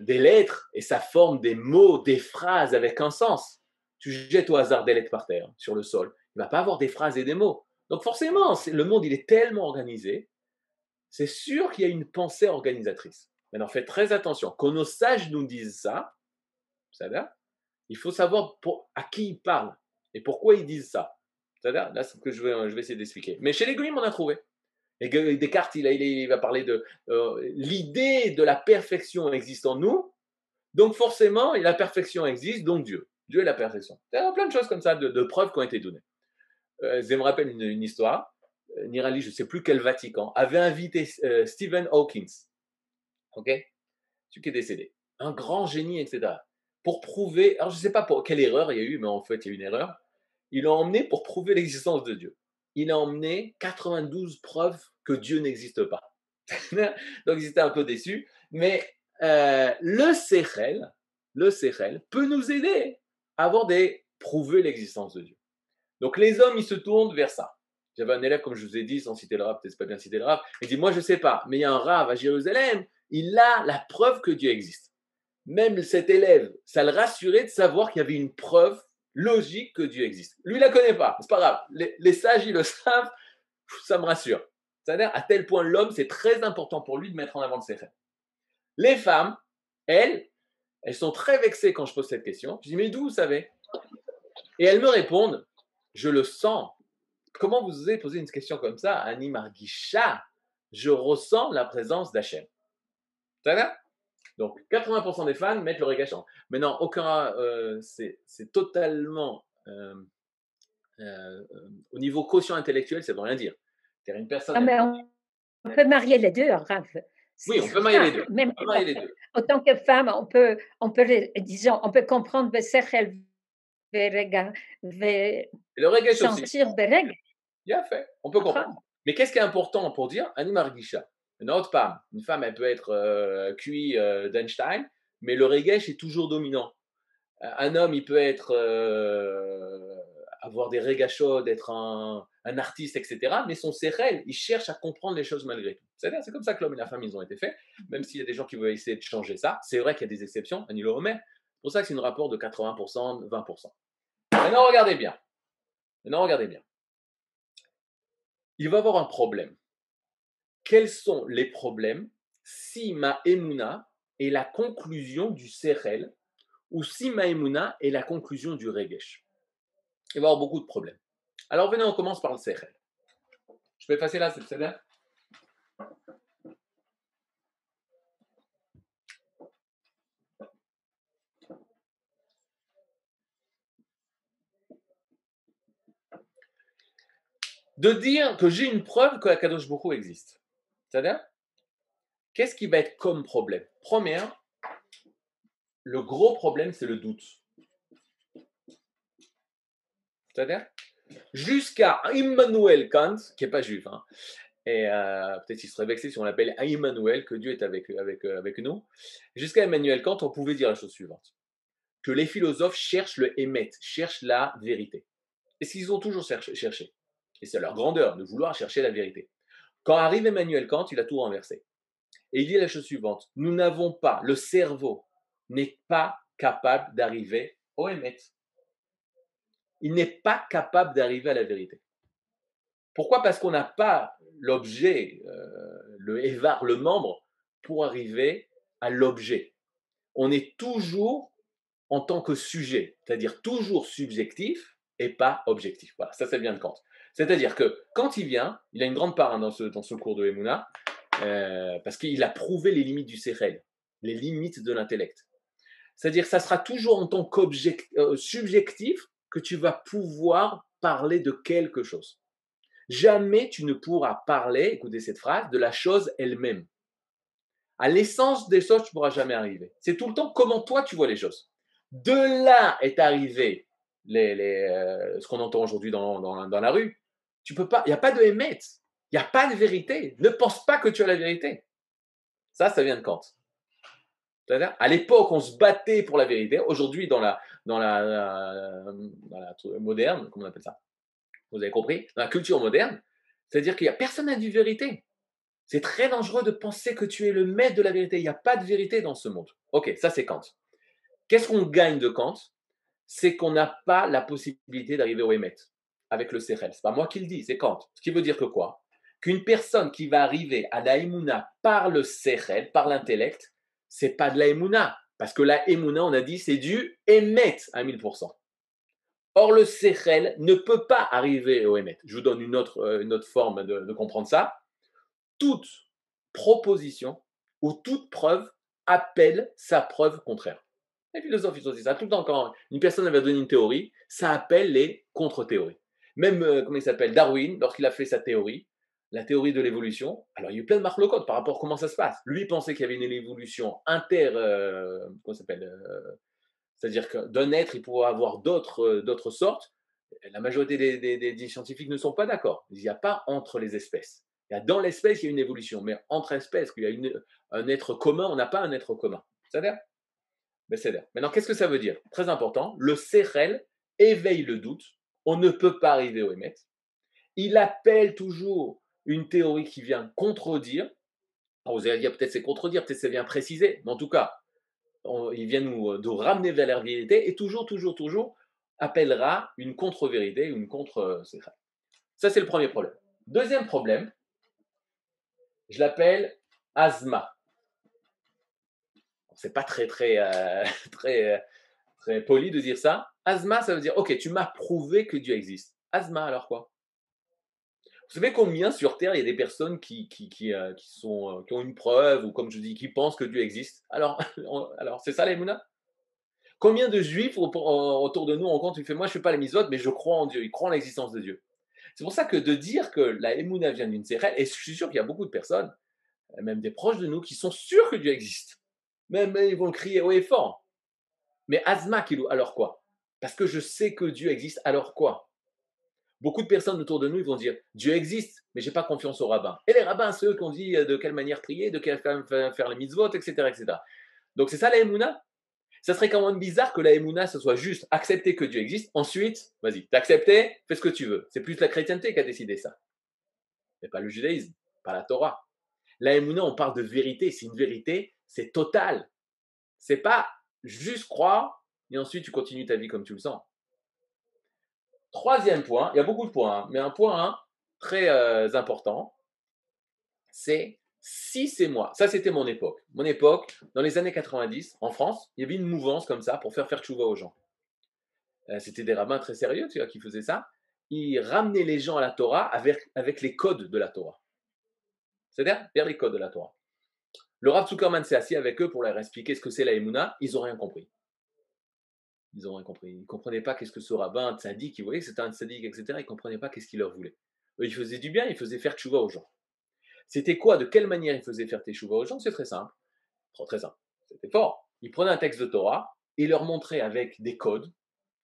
des lettres et ça forme des mots, des phrases avec un sens. Tu jettes au hasard des lettres par terre, sur le sol. Il ne va pas avoir des phrases et des mots. Donc forcément, le monde, il est tellement organisé, c'est sûr qu'il y a une pensée organisatrice. Maintenant, faites très attention. Quand nos sages nous disent ça, ça il faut savoir pour, à qui ils parlent et pourquoi ils disent ça. ça là, c'est ce que je vais, je vais essayer d'expliquer. Mais chez les Goïms, on a trouvé. Et Descartes, il, il, va parler de euh, l'idée de la perfection existe en nous. Donc forcément, la perfection existe, donc Dieu. Dieu est la perfection. Il y a plein de choses comme ça, de, preuves qui ont été données. Euh, je me rappelle une, histoire. Euh, Nirali, je ne sais plus quel Vatican, avait invité euh, Stephen Hawkins. OK Celui qui est décédé. Un grand génie, etc. Pour prouver, alors je ne sais pas pour quelle erreur il y a eu, mais en fait, il y a eu une erreur. Il l'a emmené pour prouver l'existence de Dieu. Il a emmené 92 preuves que Dieu n'existe pas. Donc, ils étaient un peu déçus. Mais le Sechel, le Sechel peut nous aider à avoir des prouver l'existence de Dieu. Donc les hommes, ils se tournent vers ça. J'avais un élève, comme je vous ai dit, sans citer le rave, peut-être pas bien citer le rave, il dit, moi je ne sais pas, mais il y a un rave à Jérusalem, il a la preuve que Dieu existe. Même cet élève, ça le rassurait de savoir qu'il y avait une preuve logique que Dieu existe. Lui, il la connaît pas, c'est pas grave. Les, sages, ils le savent, ça me rassure. C'est-à-dire, à tel point, l'homme, c'est très important pour lui de mettre en avant le secret. Les femmes, elles, elles sont très vexées quand je pose cette question. Je dis, mais d'où vous savez? Et elles me répondent, je le sens. Comment vous osez poser une question comme ça Annie Marguicha, je ressens la présence d'Hachem. Donc, 80% des fans mettent le régachant. Maintenant, aucun, euh, c'est totalement euh, euh, au niveau quotient intellectuel, ça ne veut rien dire. une personne. Ah, on, peut marier les deux, Raph. Oui, on peut marier les deux. Même on peut marier les deux. Autant que femme, on peut, on peut, disons, on peut comprendre le regesh aussi. Bien fait, on peut comprendre. Mais qu'est-ce qui est important pour dire Anima Une autre femme, une femme, elle peut être euh, QI euh, d'Einstein, mais le regesh est toujours dominant. Euh, un homme, il peut être euh, avoir des regachos, d'être un, un, artiste, etc. Mais son sérel, il cherche à comprendre les choses malgré tout. C'est-à-dire, c'est comme ça que l'homme et la femme, ils ont été faits, même s'il y a des gens qui veulent essayer de changer ça. C'est vrai qu'il y a des exceptions, Anilo Homer. C'est pour ça que c'est un rapport de 80%, 20%. Maintenant, regardez bien. Maintenant, regardez bien. Il va avoir un problème. Quels sont les problèmes si ma emuna est la conclusion du serel ou si ma emuna est la conclusion du regesh? Il va avoir beaucoup de problèmes. Alors venez, on commence par le serel. Je peux effacer là, c'est là de dire que j'ai une preuve que la Kadosh Boko existe. C'est-à-dire, qu'est-ce qui va être comme problème? Première, le gros problème, c'est le doute. C'est-à-dire, jusqu'à Immanuel Kant, qui n'est pas juif, hein, et euh, peut-être qu'il serait vexé si on l'appelle Immanuel, que Dieu est avec, avec, euh, avec nous, jusqu'à Emmanuel Kant, on pouvait dire la chose suivante que les philosophes cherchent le émet, cherchent la vérité. Et ce qu'ils ont toujours cherché et c'est leur grandeur de vouloir chercher la vérité. Quand arrive Emmanuel Kant, il a tout renversé. Et il dit la chose suivante, nous n'avons pas, le cerveau n'est pas capable d'arriver au émet. Il n'est pas capable d'arriver à la vérité. Pourquoi? Parce qu'on n'a pas l'objet, euh, le évar, le membre, pour arriver à l'objet. On est toujours en tant que sujet, c'est-à-dire toujours subjectif et pas objectif. Voilà, ça, ça vient de Kant. C'est-à-dire que quand il vient, il a une grande part hein, dans, ce, dans ce cours de Emouna, euh, parce qu'il a prouvé les limites du Sechel, les limites de l'intellect. C'est-à-dire que ça sera toujours en tant qu'objectif euh, que tu vas pouvoir parler de quelque chose. Jamais tu ne pourras parler, écoutez cette phrase, de la chose elle-même. À l'essence des choses, tu ne pourras jamais arriver. C'est tout le temps comment toi tu vois les choses. De là est arrivé euh, ce qu'on entend aujourd'hui dans, dans, la rue. Pas, il n'y a pas de émet, il n'y a pas de vérité. Ne pense pas que tu as la vérité. Ça, ça vient de Kant. À l'époque, on se battait pour la vérité. Aujourd'hui, dans la, dans la, moderne, comment on appelle ça? Vous avez compris? La culture moderne, C'est-à-dire qu'il n'y a personne n'a dit vérité. C'est très dangereux de penser que tu es le maître de la vérité. Il n'y a pas de vérité dans ce monde. Ok, ça c'est Kant. Qu'est-ce qu'on gagne de Kant? C'est qu'on n'a pas la possibilité d'arriver au Emet avec le Sechel. C'est pas moi qui le dis, c'est Kant. Ce qui veut dire que quoi? Qu'une personne qui va arriver à la par le Sechel, par l'intellect, c'est pas de la. Parce que la on a dit, c'est du Emet à 1000%. Or, le Sechel ne peut pas arriver au Emet. Je vous donne une autre, euh, une autre forme de comprendre ça toute proposition ou toute preuve appelle sa preuve contraire. Les philosophes, ils ont dit ça. Tout le temps, quand une personne avait donné une théorie, ça appelle les contre-théories. Même, euh, comment il s'appelle, Darwin, lorsqu'il a fait sa théorie, la théorie de l'évolution, alors il y a eu plein de marlocotes par rapport à comment ça se passe. Lui pensait qu'il y avait une évolution inter... Euh, comment s'appelle euh, C'est-à-dire que d'un être, il pourrait avoir d'autres, d'autres sortes. La majorité des, scientifiques ne sont pas d'accord. Il n'y a pas entre les espèces. Il y a dans l'espèce, il y a une évolution, mais entre espèces, qu'il y a une, un être commun, on n'a pas un être commun. Ça dire dire. Maintenant, qu'est-ce que ça veut dire? Très important, le Sechel éveille le doute. On ne peut pas arriver au Emet. Il appelle toujours une théorie qui vient contredire. vous allez dire peut-être c'est contredire, peut-être c'est vient préciser, mais en tout cas, il vient nous, nous, ramener vers la vérité et toujours, toujours, toujours appellera une contre-vérité, une contre-Sechel. Ça, c'est le premier problème. Deuxième problème, je l'appelle asma. C'est pas très très euh, très euh, très poli de dire ça. Asma, ça veut dire ok, tu m'as prouvé que Dieu existe. Asma, alors quoi? Vous savez combien sur Terre il y a des personnes qui euh, sont qui ont une preuve ou comme je dis qui pensent que Dieu existe? Alors alors c'est ça l'émouna Combien de juifs autour de nous on compte, tu fais moi je ne fais pas les misotes mais je crois en Dieu, ils croient en l'existence de Dieu. C'est pour ça que de dire que la vient d'une Sérel, et je suis sûr qu'il y a beaucoup de personnes, même des proches de nous, qui sont sûrs que Dieu existe. Même ils vont le crier haut et fort. Mais Azma, alors quoi? Parce que je sais que Dieu existe, alors quoi? Beaucoup de personnes autour de nous, ils vont dire Dieu existe, mais j'ai pas confiance aux rabbins. Et les rabbins, ceux qui ont dit de quelle manière prier, de quelle faire les mitzvot, etc. etc. Donc c'est ça la Emouna? Ça serait quand même bizarre que la Emouna, ce soit juste accepter que Dieu existe. Ensuite, vas-y, t'as accepté, fais ce que tu veux. C'est plus la chrétienté qui a décidé ça. Mais pas le judaïsme, pas la Torah. La Emouna, on parle de vérité. C'est une vérité, c'est total. C'est pas juste croire et ensuite tu continues ta vie comme tu le sens. Troisième point, il y a beaucoup de points, hein, mais un point très euh, important, c'est si c'est moi, ça c'était mon époque. Mon époque, dans les années 90, en France, il y avait une mouvance comme ça pour faire faire tchouva aux gens. Euh, c'était des rabbins très sérieux, tu vois, qui faisaient ça. Ils ramenaient les gens à la Torah avec, avec les codes de la Torah. C'est-à-dire vers les codes de la Torah. Le Rav Zuckerman s'est assis avec eux pour leur expliquer ce que c'est la Emouna. Ils n'ont rien compris. Ils n'ont rien compris. Ils ne comprenaient pas qu'est-ce que ce rabbin sadique, ils voyaient que c'était un sadique, etc. Ils ne comprenaient pas qu'est-ce qu'il leur voulait. Ils faisaient du bien, ils faisaient faire tchouva aux gens. C'était quoi De quelle manière il faisait faire Teshuvah aux gens? C'est très simple. Très, simple. C'était fort. Il prenait un texte de Torah et leur montrait avec des codes,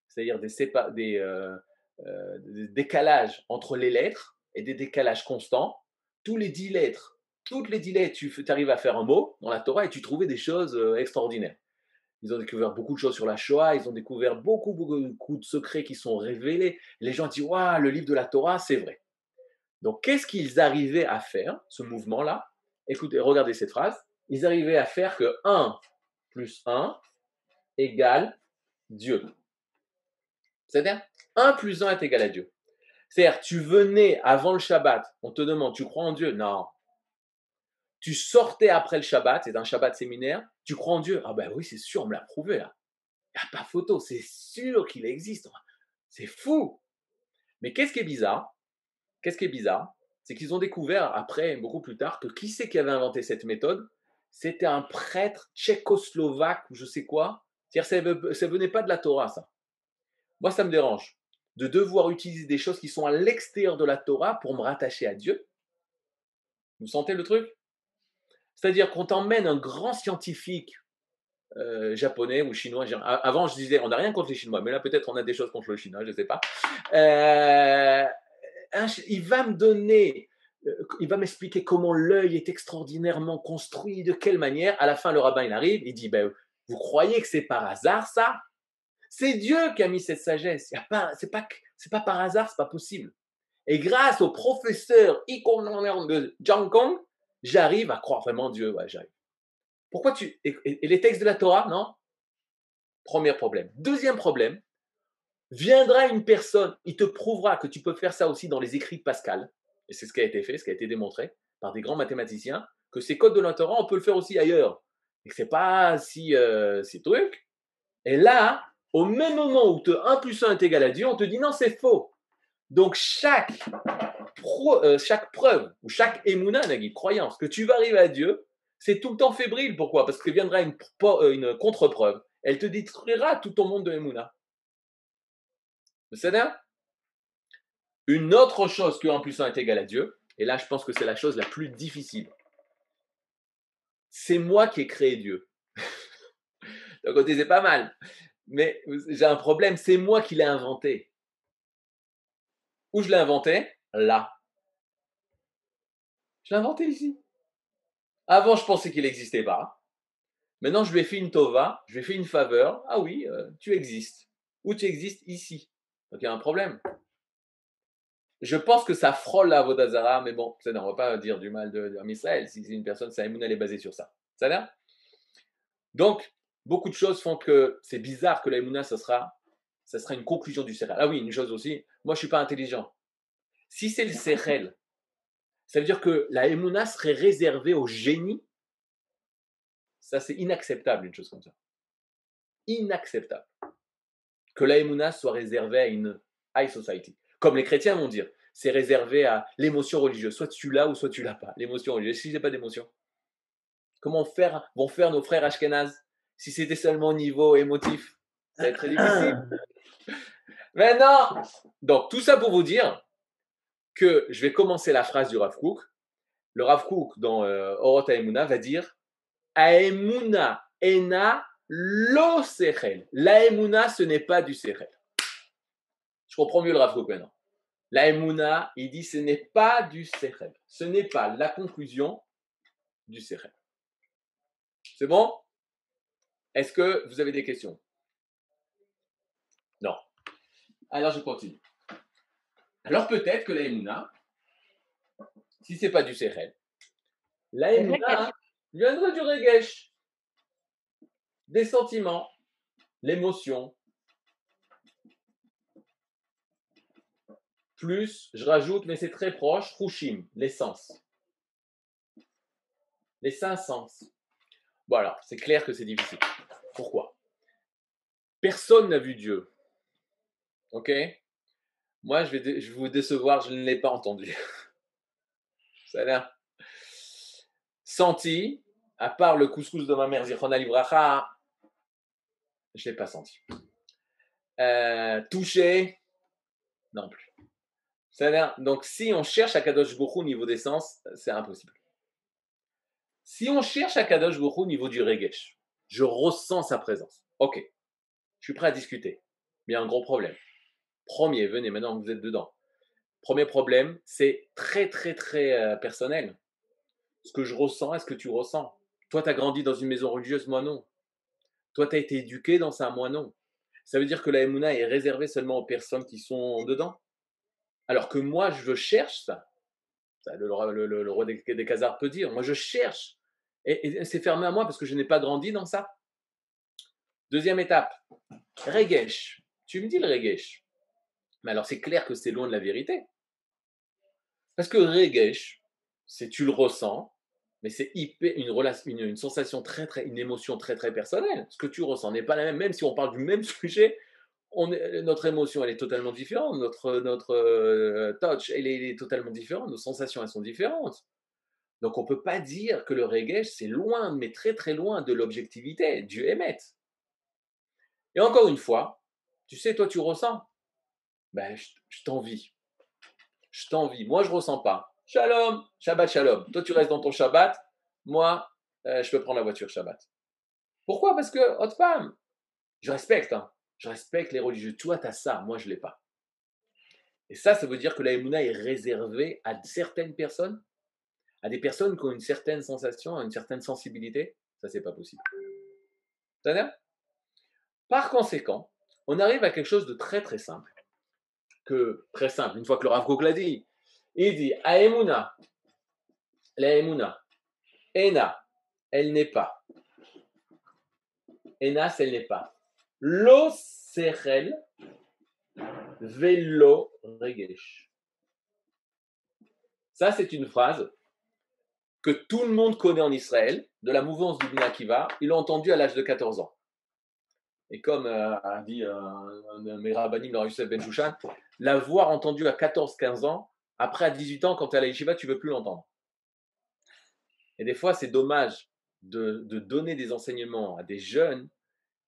c'est-à-dire des, euh, euh, des, décalages entre les lettres et des décalages constants. Tous les dix lettres, toutes les dix lettres, tu arrives à faire un mot dans la Torah et tu trouvais des choses euh, extraordinaires. Ils ont découvert beaucoup de choses sur la Shoah, ils ont découvert beaucoup, beaucoup de secrets qui sont révélés. Les gens disent Waouh, le livre de la Torah, c'est vrai. Donc, qu'est-ce qu'ils arrivaient à faire, ce mouvement-là? Écoutez, regardez cette phrase. Ils arrivaient à faire que 1 plus 1 égale Dieu. C'est-à-dire, 1 plus 1 est égal à Dieu. C'est-à-dire, tu venais avant le Shabbat, on te demande, tu crois en Dieu? Non. Tu sortais après le Shabbat, c'est un Shabbat séminaire, tu crois en Dieu Ah ben oui, c'est sûr, on me l'a prouvé là. Il n'y a pas photo, c'est sûr qu'il existe. C'est fou. Mais qu'est-ce qui est bizarre? Qu'est-ce qui est bizarre? C'est qu'ils ont découvert après, beaucoup plus tard, que qui c'est qui avait inventé cette méthode? C'était un prêtre tchécoslovaque ou je sais quoi. C'est-à-dire, ça ne venait pas de la Torah, ça. Moi, ça me dérange de devoir utiliser des choses qui sont à l'extérieur de la Torah pour me rattacher à Dieu. Vous sentez le truc? C'est-à-dire qu'on t'emmène un grand scientifique euh, japonais ou chinois. Avant, je disais, on n'a rien contre les Chinois, mais là, peut-être on a des choses contre le Chinois, je ne sais pas. Euh, il va me donner, euh, il va m'expliquer comment l'œil est extraordinairement construit, de quelle manière. À la fin, le rabbin, il arrive, il dit, ben, vous croyez que c'est par hasard ça? C'est Dieu qui a mis cette sagesse. C'est pas, c'est pas par hasard, c'est pas possible. Et grâce au professeur de Jiang Kong, j'arrive à croire vraiment en Dieu. Ouais, j'arrive. Pourquoi tu. Et, les textes de la Torah, non? Premier problème. Deuxième problème, viendra une personne, il te prouvera que tu peux faire ça aussi dans les écrits de Pascal, et c'est ce qui a été fait, ce qui a été démontré par des grands mathématiciens, que ces codes de la Torah, on peut le faire aussi ailleurs. Et que c'est pas si, euh, si truc. Et là, au même moment où 1 plus 1 est égal à Dieu, on te dit non, c'est faux. Donc chaque, euh, chaque preuve ou chaque émouna, croyance, que tu vas arriver à Dieu, c'est tout le temps fébrile. Pourquoi? Parce que viendra une, euh, une contre-preuve. Elle te détruira tout ton monde de émouna. C'est Une autre chose que 1 plus 1 est égal à Dieu, et là je pense que c'est la chose la plus difficile. C'est moi qui ai créé Dieu. D'un côté, c'est pas mal. Mais j'ai un problème, c'est moi qui l'ai inventé. Où je l'ai inventé? Là. Inventé ici. Avant, je pensais qu'il n'existait pas. Maintenant, je lui ai fait une tova, je lui ai fait une faveur. Ah oui, euh, tu existes. Où tu existes Ici. Donc il y a un problème. Je pense que ça frôle la Vodazara, mais bon, on ne va pas dire du mal de. Si c'est une personne, sa elle est basée sur ça. Ça l'air? Donc, beaucoup de choses font que c'est bizarre que la ça sera, ça sera une conclusion du Sérel. Ah oui, une chose aussi, moi je suis pas intelligent. Si c'est le Sérel, ça veut dire que la Emouna serait réservée au génie? Ça, c'est inacceptable, une chose comme ça. Inacceptable. Que la Emouna soit réservée à une high society. Comme les chrétiens vont dire, c'est réservé à l'émotion religieuse. Soit tu l'as ou soit tu l'as pas. L'émotion religieuse. Si j'ai pas d'émotion, comment faire, vont faire nos frères Ashkenaz? Si c'était seulement au niveau émotif, ça va être très difficile. Mais non Donc, tout ça pour vous dire que je vais commencer la phrase du Rav. Le Rav Kook, dans euh, Orot va dire Aemuna ena lo sechel. L'aemuna, ce n'est pas du sechel. Je comprends mieux le Rav Kook maintenant. L'aemuna, il dit ce n'est pas du sechel. Ce n'est pas la conclusion du sechel. C'est bon? Est-ce que vous avez des questions? Non. Alors je continue. Alors peut-être que la si ce n'est pas du Sechel, la viendrait du Regesh, des sentiments, l'émotion, plus, je rajoute, mais c'est très proche, Rushim, l'essence. Les cinq sens. Voilà, c'est clair que c'est difficile. Pourquoi? Personne n'a vu Dieu. Ok? Moi, je vais, vous décevoir, je ne l'ai pas entendu. Ça a l'air. Senti, à part le couscous de ma mère, Zichona Livracha, je ne l'ai pas senti. Euh, touché, non plus. Ça a l'air. Donc, si on cherche à Kadosh Bokhu au niveau des sens, c'est impossible. Si on cherche à Kadosh Bokhu au niveau du Regesh, je ressens sa présence. Ok, je suis prêt à discuter. Mais il y a un gros problème. Premier, venez, maintenant vous êtes dedans. Premier problème, c'est très très très euh, personnel. Ce que je ressens, est-ce que tu ressens? Toi, tu as grandi dans une maison religieuse, moi non. Toi, tu as été éduqué dans ça, moi non. Ça veut dire que la Emouna est réservée seulement aux personnes qui sont dedans? Alors que moi, je cherche ça. le, roi des, des Khazars peut dire, moi je cherche et, c'est fermé à moi parce que je n'ai pas grandi dans ça. Deuxième étape, Regesh. Tu me dis le Regesh. Mais alors c'est clair que c'est loin de la vérité. Parce que Regesh, c'est tu le ressens, mais c'est une, sensation très, très, une émotion très, très personnelle. Ce que tu ressens n'est pas la même, même si on parle du même sujet, notre émotion, elle est totalement différente, notre, notre euh, touch, elle est, totalement différente, nos sensations, elles sont différentes. Donc on ne peut pas dire que le reggae, c'est loin, mais très très loin de l'objectivité, du émet. Et encore une fois, tu sais, toi tu ressens. Ben, je, t'envie. Je t'envie. Moi, je ne ressens pas. Shalom, Shabbat Shalom. Toi, tu restes dans ton Shabbat. Moi, euh, je peux prendre la voiture Shabbat. Pourquoi? Parce que, haute femme, je respecte. Hein. Je respecte les religieux. Toi, tu as ça. Moi, je ne l'ai pas. Et ça, ça veut dire que la est réservée à certaines personnes? À des personnes qui ont une certaine sensation, une certaine sensibilité, ça c'est pas possible. Par conséquent, on arrive à quelque chose de très très simple. Que, très simple, une fois que le Rav l'a dit, il dit Aemuna, la Emuna, Ena, elle n'est pas. Enas, elle n'est pas. Lo Velo Regesh. Ça, c'est une phrase que tout le monde connaît en Israël, de la mouvance du Bnei Akiva. Il l'a entendu à l'âge de 14 ans. Et comme euh, a dit euh, un mes rabbinim, Youssef Ben l'avoir entendu à 14-15 ans, après à 18 ans, quand tu es à la yeshiva, tu veux plus l'entendre. Et des fois, c'est dommage de, donner des enseignements à des jeunes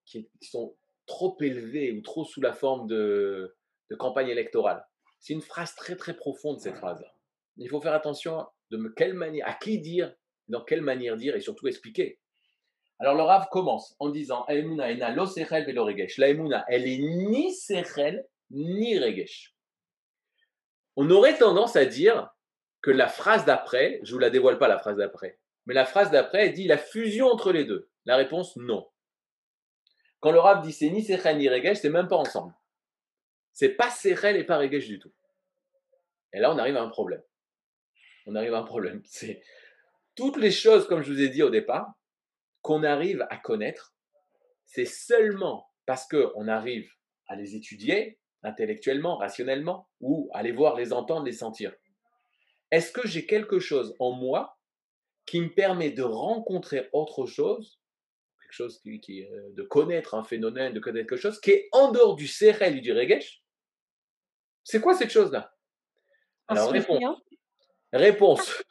qui, sont trop élevés ou trop sous la forme de, de campagne électorale. C'est une phrase très très profonde, cette phrase-là. Il faut faire attention de quelle manière, à qui dire, dans quelle manière dire et surtout expliquer. Alors le Rav commence en disant Aemuna lo velo regesh. La Emuna, elle est ni sechel ni regesh. On aurait tendance à dire que la phrase d'après, je vous la dévoile pas la phrase d'après, mais la phrase d'après dit la fusion entre les deux. La réponse non. Quand le Rav dit c'est ni sechel ni regesh, c'est même pas ensemble. C'est pas sechel et pas regesh du tout. Et là on arrive à un problème on arrive à un problème. C'est toutes les choses, comme je vous ai dit au départ, qu'on arrive à connaître, c'est seulement parce qu'on arrive à les étudier intellectuellement, rationnellement, ou à les voir, les entendre, les sentir. Est-ce que j'ai quelque chose en moi qui me permet de rencontrer autre chose, quelque chose qui, euh, de connaître un phénomène, de connaître quelque chose qui est en dehors du Sérel et du Regesh? C'est quoi cette chose-là? Alors, réponse. Réponse.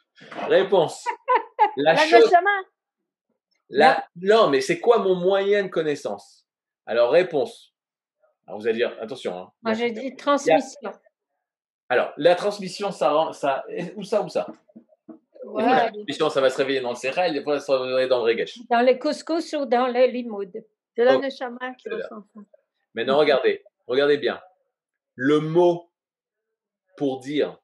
Réponse. La, chose. La, non, mais c'est quoi mon moyen de connaissance? Alors, réponse. Alors, vous allez dire, attention. Hein. Moi, j'ai dit transmission. Alors, la transmission, ça rend. Ça, où ça, où ça La transmission, ça va se réveiller dans le céréal, des fois, ça va se réveiller dans le regesh. Dans les couscous ou dans les limoud. C'est la neshama qui ressent ça. Maintenant, regardez. Regardez bien. Le mot pour dire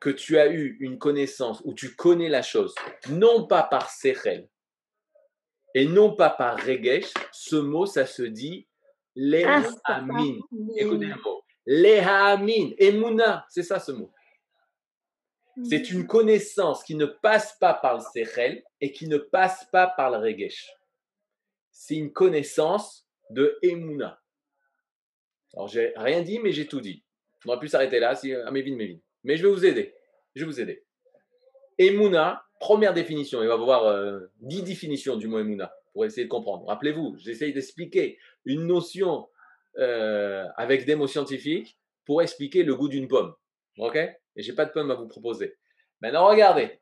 que tu as eu une connaissance ou tu connais la chose, non pas par Sechel et non pas par Regesh, ce mot, ça se dit Lehamin. Écoutez le mot. Lehamin. Emuna, c'est ça ce mot. C'est une connaissance qui ne passe pas par le Sechel et qui ne passe pas par le Regesh. C'est une connaissance de Emuna. Alors, j'ai rien dit, mais j'ai tout dit. On aurait pu s'arrêter là, si, à Mévin, Mévin. Mais je vais vous aider. Je vais vous aider. Emouna, première définition. Il va y avoir euh, dix définitions du mot Emouna pour essayer de comprendre. Rappelez-vous, j'essaye d'expliquer une notion euh, avec des mots scientifiques pour expliquer le goût d'une pomme. OK? Et j'ai pas de pomme à vous proposer. Maintenant, regardez.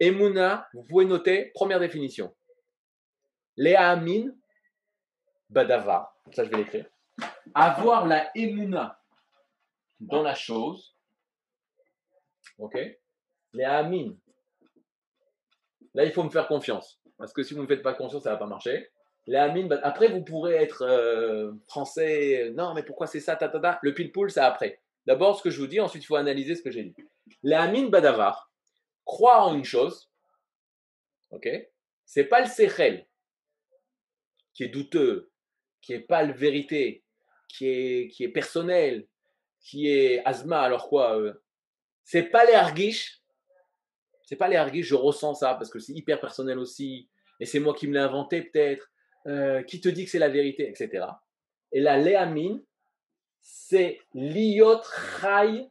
Emouna, vous pouvez noter, première définition. Léa Amin, Badava, ça je vais l'écrire. Avoir la Emouna dans la chose, Ok? Les amines. Là, il faut me faire confiance. Parce que si vous ne me faites pas confiance, ça ne va pas marcher. Bah, après, vous pourrez être euh, français. Non, mais pourquoi c'est ça Le pile-poule, c'est après. D'abord, ce que je vous dis, ensuite, il faut analyser ce que j'ai dit. Amines badavar croient en une chose. Ok? C'est pas le sechel qui est douteux, qui est pas le vérité, qui est, qui est personnel, qui est asma. Alors quoi euh, c'est pas les argiches. C'est pas les je ressens ça parce que c'est hyper personnel aussi. Et c'est moi qui me l'ai inventé peut-être. Euh, qui te dit que c'est la vérité, etc. Et la léamine, c'est liot chai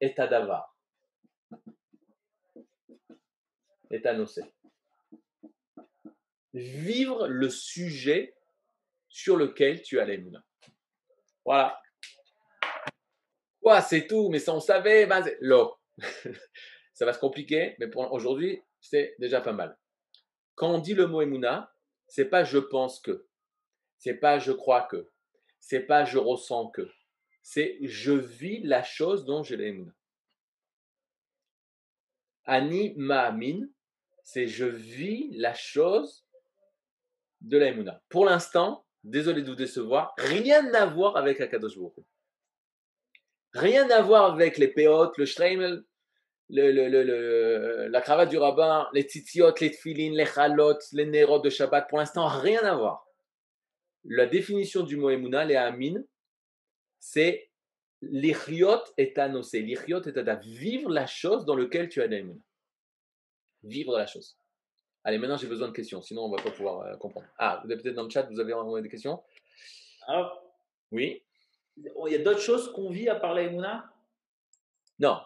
et adavar. Et Vivre le sujet sur lequel tu as l'émouna. Voilà c'est tout, mais ça on savait, ben, l'eau. ça va se compliquer, mais pour aujourd'hui, c'est déjà pas mal. Quand on dit le mot Emouna, c'est pas je pense que, c'est pas je crois que, c'est pas je ressens que, c'est je vis la chose dont j'ai l'Emouna. Ani Ma'amin, c'est je vis la chose de l'Emouna. Pour l'instant, désolé de vous décevoir, rien à voir avec Akadosh Baruch Rien à voir avec les péotes, le streimel, le, la cravate du rabbin, les tzitziot, les tfilines, les chalotes, les nérot de Shabbat. Pour l'instant, rien à voir. La définition du mot Emouna, les amin, c'est L'iriot est annoncé. L'iriot est à vivre la chose dans laquelle tu as l'aimuna. Vivre la chose. Allez, maintenant j'ai besoin de questions, sinon on ne va pas pouvoir euh, comprendre. Ah, vous avez peut-être dans le chat, vous avez envoyé des questions? Alors, Oui Il y a d'autres choses qu'on vit à part la Emouna? Non.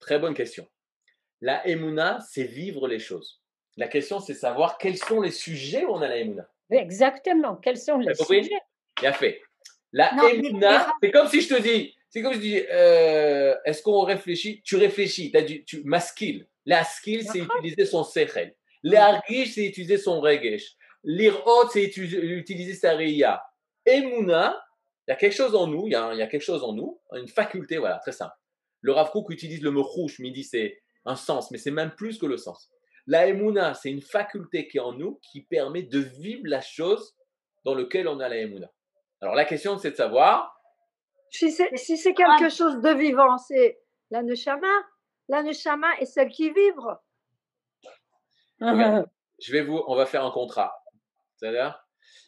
Très bonne question. La Emouna, c'est vivre les choses. La question, c'est savoir quels sont les sujets où on a la Emouna. Exactement. Quels sont les sujets Bien fait. La Non, Emouna, c'est comme si je te dis, c'est comme si je dis, euh, est-ce qu'on réfléchit? Tu réfléchis, t'as du, tu maskil. La skill, c'est utiliser son sechel. L'argish, c'est utiliser son regesh. L'irot, c'est utiliser sa reya. Emouna, il y a quelque chose en nous, il y a, il y a quelque chose en nous, une faculté, voilà, très simple. Le Rav Kook utilise le mot rouge, mais il dit c'est un sens, mais c'est même plus que le sens. La Emouna, c'est une faculté qui est en nous qui permet de vivre la chose dans laquelle on a la Emouna. Alors la question, c'est de savoir, Si c'est si c'est quelque chose de vivant, c'est la neshama. La neshama est celle qui vibre. Regarde. je vais vous, on va faire un contrat. C'est-à-dire,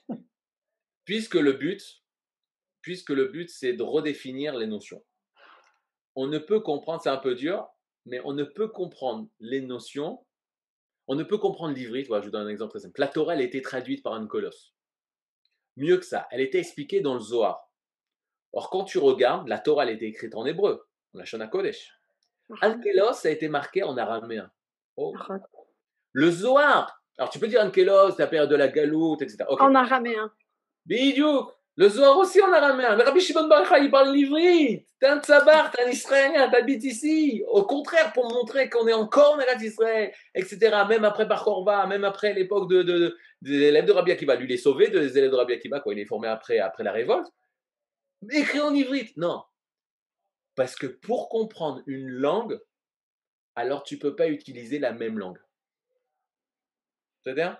puisque le but, puisque le but, c'est de redéfinir les notions. On ne peut comprendre, c'est un peu dur, mais on ne peut comprendre les notions, on ne peut comprendre l'ivrit. Voilà, je vous donne un exemple très simple. La Torah, elle a été traduite par un colosse. Mieux que ça, elle était expliquée dans le Zohar. Or, quand tu regardes, la Torah, elle a été écrite en hébreu, en la Shona Kodesh. Ankelos a été marqué en araméen. Oh. Le Zohar, alors tu peux dire Ankelos, la période de la galoute, etc. En araméen. Bidiouk. Le Zohar aussi en araméen. Mais Rabbi Shimon Bar Yochai, il parle l'ivrit. T'es un tsabar, t'es un Israélien, t'habites ici. Au contraire, pour montrer qu'on est encore en Eretz Israël, etc. Même après Bar Korva, même après l'époque de, de- des élèves de Rabbi Akiva. Lui, il est sauvé des élèves de Rabbi Akiva, quoi. Il est formé après, après la révolte. Écrit en ivrit. Non. Parce que pour comprendre une langue, alors tu peux pas utiliser la même langue. C'est-à-dire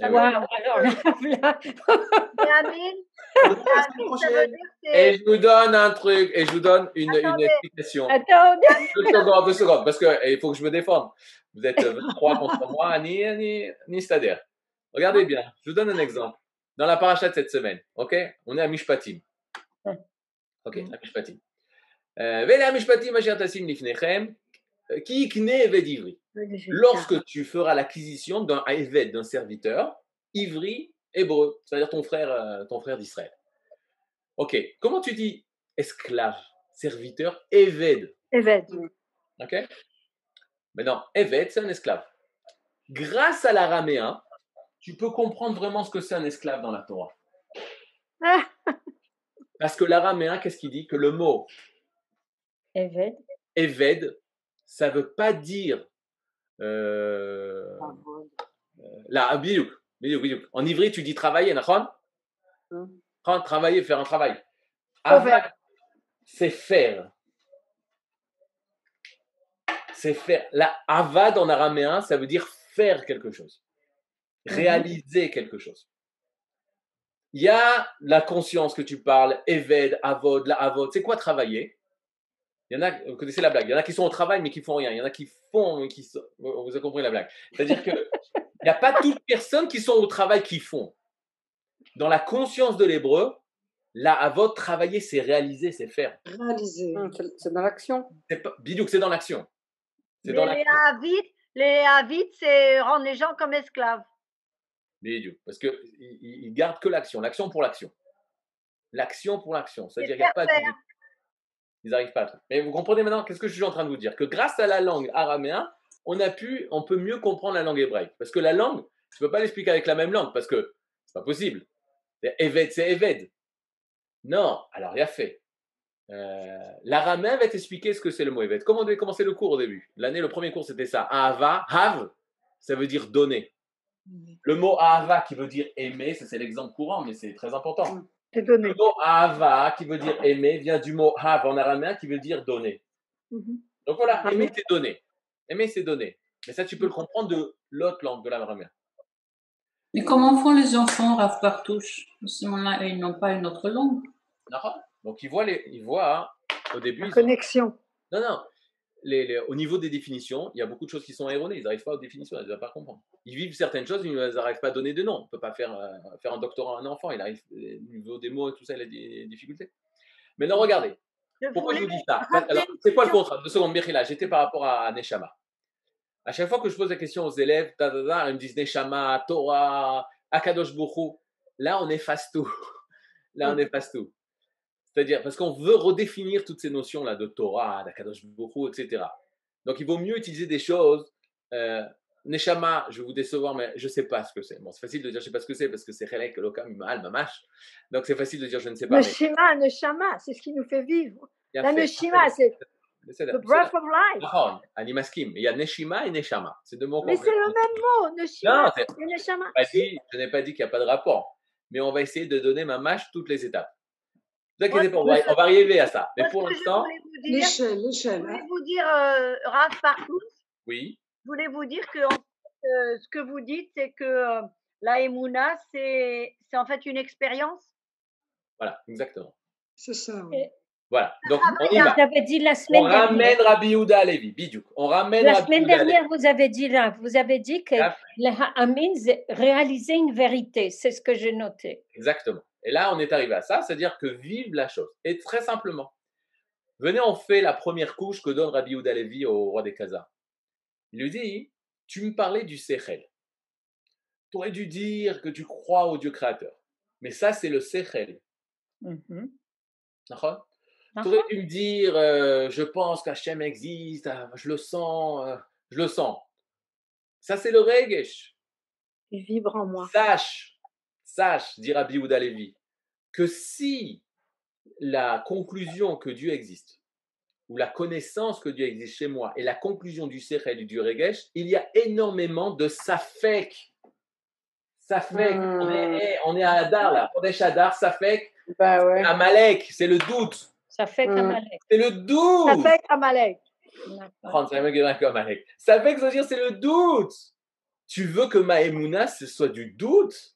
Eh. Wow, alors là, là, Et Amine, Amine, ça veut dire que Et je vous donne un truc, et je vous donne une, une Attendez. explication. attends, Deux secondes, deux secondes, parce qu'il faut que je me défende. Vous êtes 23 contre moi, ni, ni, ni Stader. Regardez bien, je vous donne un exemple. Dans la paracha de cette semaine, ok? On est à Mishpatim. Ok, à Mishpatim. Euh, Vele à Mishpatim, asher tasim lifnechem, euh, ki ikne eved ivri? Lorsque tu feras l'acquisition d'un Eved, d'un serviteur, ivri, hébreu, c'est-à-dire ton frère, euh, ton frère d'Israël. Ok, comment tu dis esclave, serviteur, Eved? Eved. Ok? Mais non, Eved, c'est un esclave. Grâce à l'araméen, tu peux comprendre vraiment ce que c'est un esclave dans la Torah. Ah. Parce que l'araméen, qu'est-ce qu'il dit? Que le mot Eved. Eved, ça ne veut pas dire. Euh, là, bidiouk, bidiouk, bidiouk. En ivri, tu dis travailler, nachon. Nachon, Travailler, faire un travail. C'est faire. C'est faire. La avad en araméen, ça veut dire faire quelque chose. Réaliser quelque chose. Il y a la conscience que tu parles, Eved, Avod, la Avod. C'est quoi travailler? Il y en a, vous connaissez la blague, il y en a qui sont au travail mais qui font rien. Il y en a qui font mais qui sont. Vous avez compris la blague. C'est-à-dire que il n'y a pas toutes les personnes qui sont au travail qui font. Dans la conscience de l'hébreu, la Avod, travailler, c'est réaliser, c'est faire. Réaliser. C'est- C'est dans l'action. C'est pas, Bidouk, c'est dans l'action. C'est dans les l'action. Havites, les Havites, c'est rendre les gens comme esclaves. Bidouk. Parce qu'ils ils gardent que l'action. L'action pour l'action. L'action pour l'action. C'est-à-dire qu'il n'y a pas de. Ils n'arrivent pas à tout. Mais vous comprenez maintenant qu'est-ce que je suis en train de vous dire Que grâce à la langue araméen, on a pu, on peut mieux comprendre la langue hébraïque. Parce que la langue, tu ne peux pas l'expliquer avec la même langue parce que c'est pas possible. C'est Eved, c'est Eved. Non, alors il y a fait. Euh, L'araméen va t'expliquer ce que c'est le mot Eved. Comment on devait commencer le cours au début? L'année, le premier cours, c'était ça. Ahava, have, ça veut dire donner. Le mot Ahava qui veut dire aimer, ça c'est l'exemple courant, mais c'est très important. C'est donné. Le mot Ahava qui veut dire aimer vient du mot have en araméen qui veut dire donner. Mhm. Donc voilà, aimer c'est donner. Aimer c'est donner. Mais ça tu peux le comprendre de l'autre langue, de l'araméen. Mais comment font les enfants, Rav Partouche ils n'ont pas une autre langue? D'accord Donc ils voient, les, ils voient hein, au début. La ils ont- connexion. Non, non. Les- les- au niveau des définitions, il y a beaucoup de choses qui sont erronées. Ils n'arrivent pas aux définitions, ils n'arrivent pas à comprendre. Ils vivent certaines choses, ils n'arrivent pas à donner de nom. On ne peut pas faire, euh, faire un doctorat à un enfant. Il arrive, au niveau des mots et tout ça, il a des difficultés. Maintenant, regardez. Pourquoi je vous dis ça? C'est quoi le contrat Deux secondes, Mirila, j'étais par rapport à Neshama. À chaque fois que je pose la question aux élèves, ils me disent Neshama, Torah, Akadosh Bokhu. Là, on efface tout. Là, on efface tout. C'est-à-dire, parce qu'on veut redéfinir toutes ces notions-là de Torah, d'Akadosh Bokhu, etc. Donc, il vaut mieux utiliser des choses. Euh, Neshama, je vais vous décevoir, mais je ne sais pas ce que c'est. Bon, c'est facile de dire je ne sais pas ce que c'est parce que c'est Chelek, Lokam, Mal, Mamash. Donc, c'est facile de dire je ne sais pas. Neshama, mais... Neshama, c'est ce qui nous fait vivre. La Neshima, c'est The breath of life. Animaskim. Il y a Neshima et Neshama. C'est deux mots Mais c'est le même mot, Neshima et Neshama. je n'ai pas dit qu'il n'y a pas de rapport. Mais on va essayer de donner ma mâche toutes les étapes. Ne vous inquiétez pas, on va, on va, arriver à ça. Mais pour l'instant. L'échelle, l'échelle. Je voulais vous dire, euh, Raph Partout. Oui. Je voulais vous dire que euh, ce que vous dites, c'est que euh, la Emouna, c'est en fait une expérience. Voilà, exactement. C'est ça. Voilà, donc on y va. Vous avez dit la semaine on ramène Rabbi Yehuda à Lévi, Bidouk. On ramène La semaine dernière, vous avez dit là, vous avez dit que les Ha'amin réalisaient une vérité. C'est ce que j'ai noté. Exactement. Et là, on est arrivé à ça, c'est-à-dire que vive la chose. Et très simplement, venez, on fait la première couche que donne Rabbi Yehuda Lévi au roi des Khazars. Il lui dit, tu me parlais du Sechel. Tu aurais dû dire que tu crois au Dieu créateur. Mais ça, c'est le Sechel. Mm D'accord? Tu aurais dû me dire, euh, je pense qu'Hachem existe, ah, je le sens, euh, je le sens. Ça, c'est le regesh. Il vibre en moi. Sache, sache, dira Bihouda Levi, que si la conclusion que Dieu existe, ou la connaissance que Dieu existe chez moi, et la conclusion du Sechel et du Regesh, il y a énormément de Safek. Safek, on, est, on est à Hadar là, on est à Hadar, Safek, bah ouais. Amalek, c'est le doute. Fait Amalek. C'est le doute. Ça fait Amalek. Ça fait que ça veut dire c'est le doute. Tu veux que ma ce soit du doute?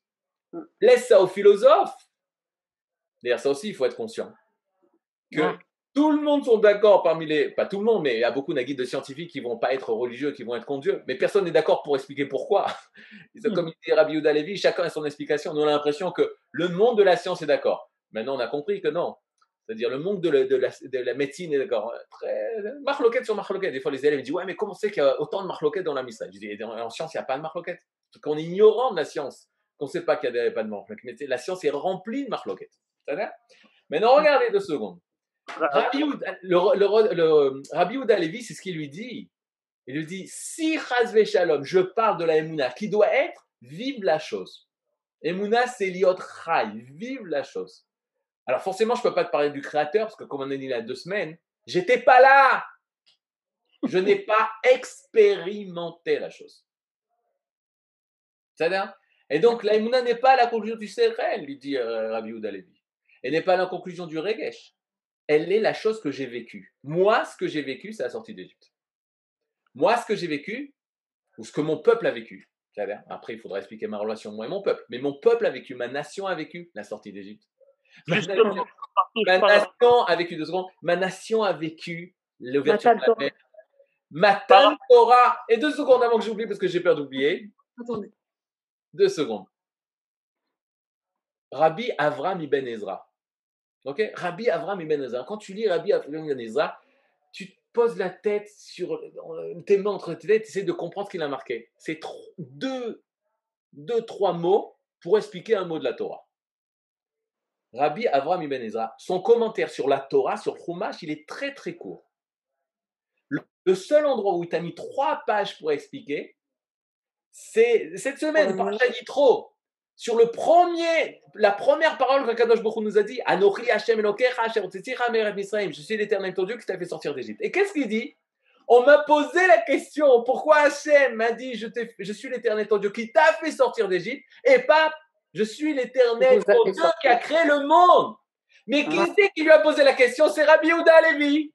Laisse ça aux philosophes. D'ailleurs, ça aussi, il faut être conscient. Que tout le monde sont d'accord parmi les. Pas tout le monde, mais il y a beaucoup de scientifiques qui vont pas être religieux, qui vont être contre Dieu. Mais personne n'est d'accord pour expliquer pourquoi. Hmm. Comme il dit Rabbi Yehuda Levi, chacun a son explication. On a l'impression que le monde de la science est d'accord. Maintenant, on a compris que non. C'est-à-dire le monde de la, de la, médecine est d'accord. Très marloquette sur marloquette. Des fois, les élèves disent Ouais, mais comment c'est qu'il y a autant de marloquettes dans la missa? Je dis En science, il n'y a pas de marloquette. Qu'on est ignorant de la science, qu'on ne sait pas qu'il n'y a pas de marloquette. Mais la science est remplie de marloquettes. Maintenant, regardez deux secondes. Rabbi Ouda Levi, c'est ce qu'il lui dit. Il lui dit Si Chazve Shalom, je parle de la Emouna, qui doit être, vive la chose. Emouna, c'est liot chai, vive la chose. Alors forcément, je ne peux pas te parler du créateur, parce que comme on a dit il y a deux semaines, j'étais pas là. Je n'ai pas expérimenté la chose. C'est-à-dire Et donc, la n'est pas la conclusion du CRL, lui dit euh, Rabbi Oudalevi. Elle n'est pas la conclusion du Regesh. Elle est la chose que j'ai vécue. Moi, ce que j'ai vécu, c'est la sortie d'Égypte. Moi, ce que j'ai vécu, ou ce que mon peuple a vécu, après, il faudra expliquer ma relation moi et mon peuple, mais mon peuple a vécu, ma nation a vécu la sortie d'Égypte. Ma, nation a vécu, deux secondes, ma nation a vécu l'ouverture de la mer. Matan Torah. Et deux secondes avant que j'oublie, parce que j'ai peur d'oublier. Attendez. Deux secondes. Rabbi Avram ibn Ezra. Ok? Rabbi Avram ibn Ezra. Quand tu lis Rabbi Avram ibn Ezra, tu poses la tête sur tes mains entre tes têtes, tu essaies de comprendre ce qu'il a marqué. C'est deux, deux, trois mots pour expliquer un mot de la Torah. Rabbi Avram Ibn Ezra, son commentaire sur la Torah, sur Chumash, il est très très court. Le seul endroit où il t'a mis trois pages pour expliquer, c'est cette semaine, par trop. Sur le premier, la première parole que Kadosh Baruch nous a dit, Anochi Hashem je suis l'éternel ton Dieu qui t'a fait sortir d'Égypte. Et qu'est-ce qu'il dit? On m'a posé la question, pourquoi Hashem m'a dit, je, je suis l'éternel ton Dieu qui t'a fait sortir d'Égypte, et pas je suis l'éternel Dieu qui a créé le monde. Mais qui ah. c'est qui lui a posé la question? C'est Rabbi Yehuda Levi.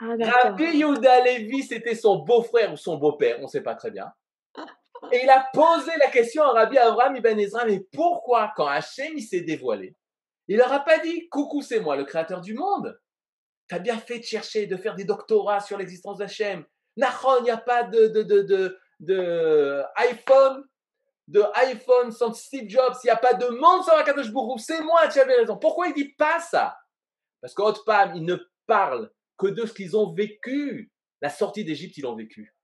Ah, Rabbi Yehuda Levi, c'était son beau-frère ou son beau-père, on ne sait pas très bien. Et il a posé la question à Rabbi Abraham Ibn Ezra, mais pourquoi, quand Hachem s'est dévoilé, il leur a pas dit Coucou, c'est moi, le créateur du monde Tu as bien fait de chercher, de faire des doctorats sur l'existence d'Hachem. Nahon, il n'y a pas de, de, de, de iPhone de iPhone sans Steve Jobs, il n'y a pas de monde sans Akadosh Bourou, c'est moi, tu avais raison. Pourquoi il dit pas ça? Parce qu'Otpam, il ne parlent que de ce qu'ils ont vécu. La sortie d'Égypte, ils l'ont vécu.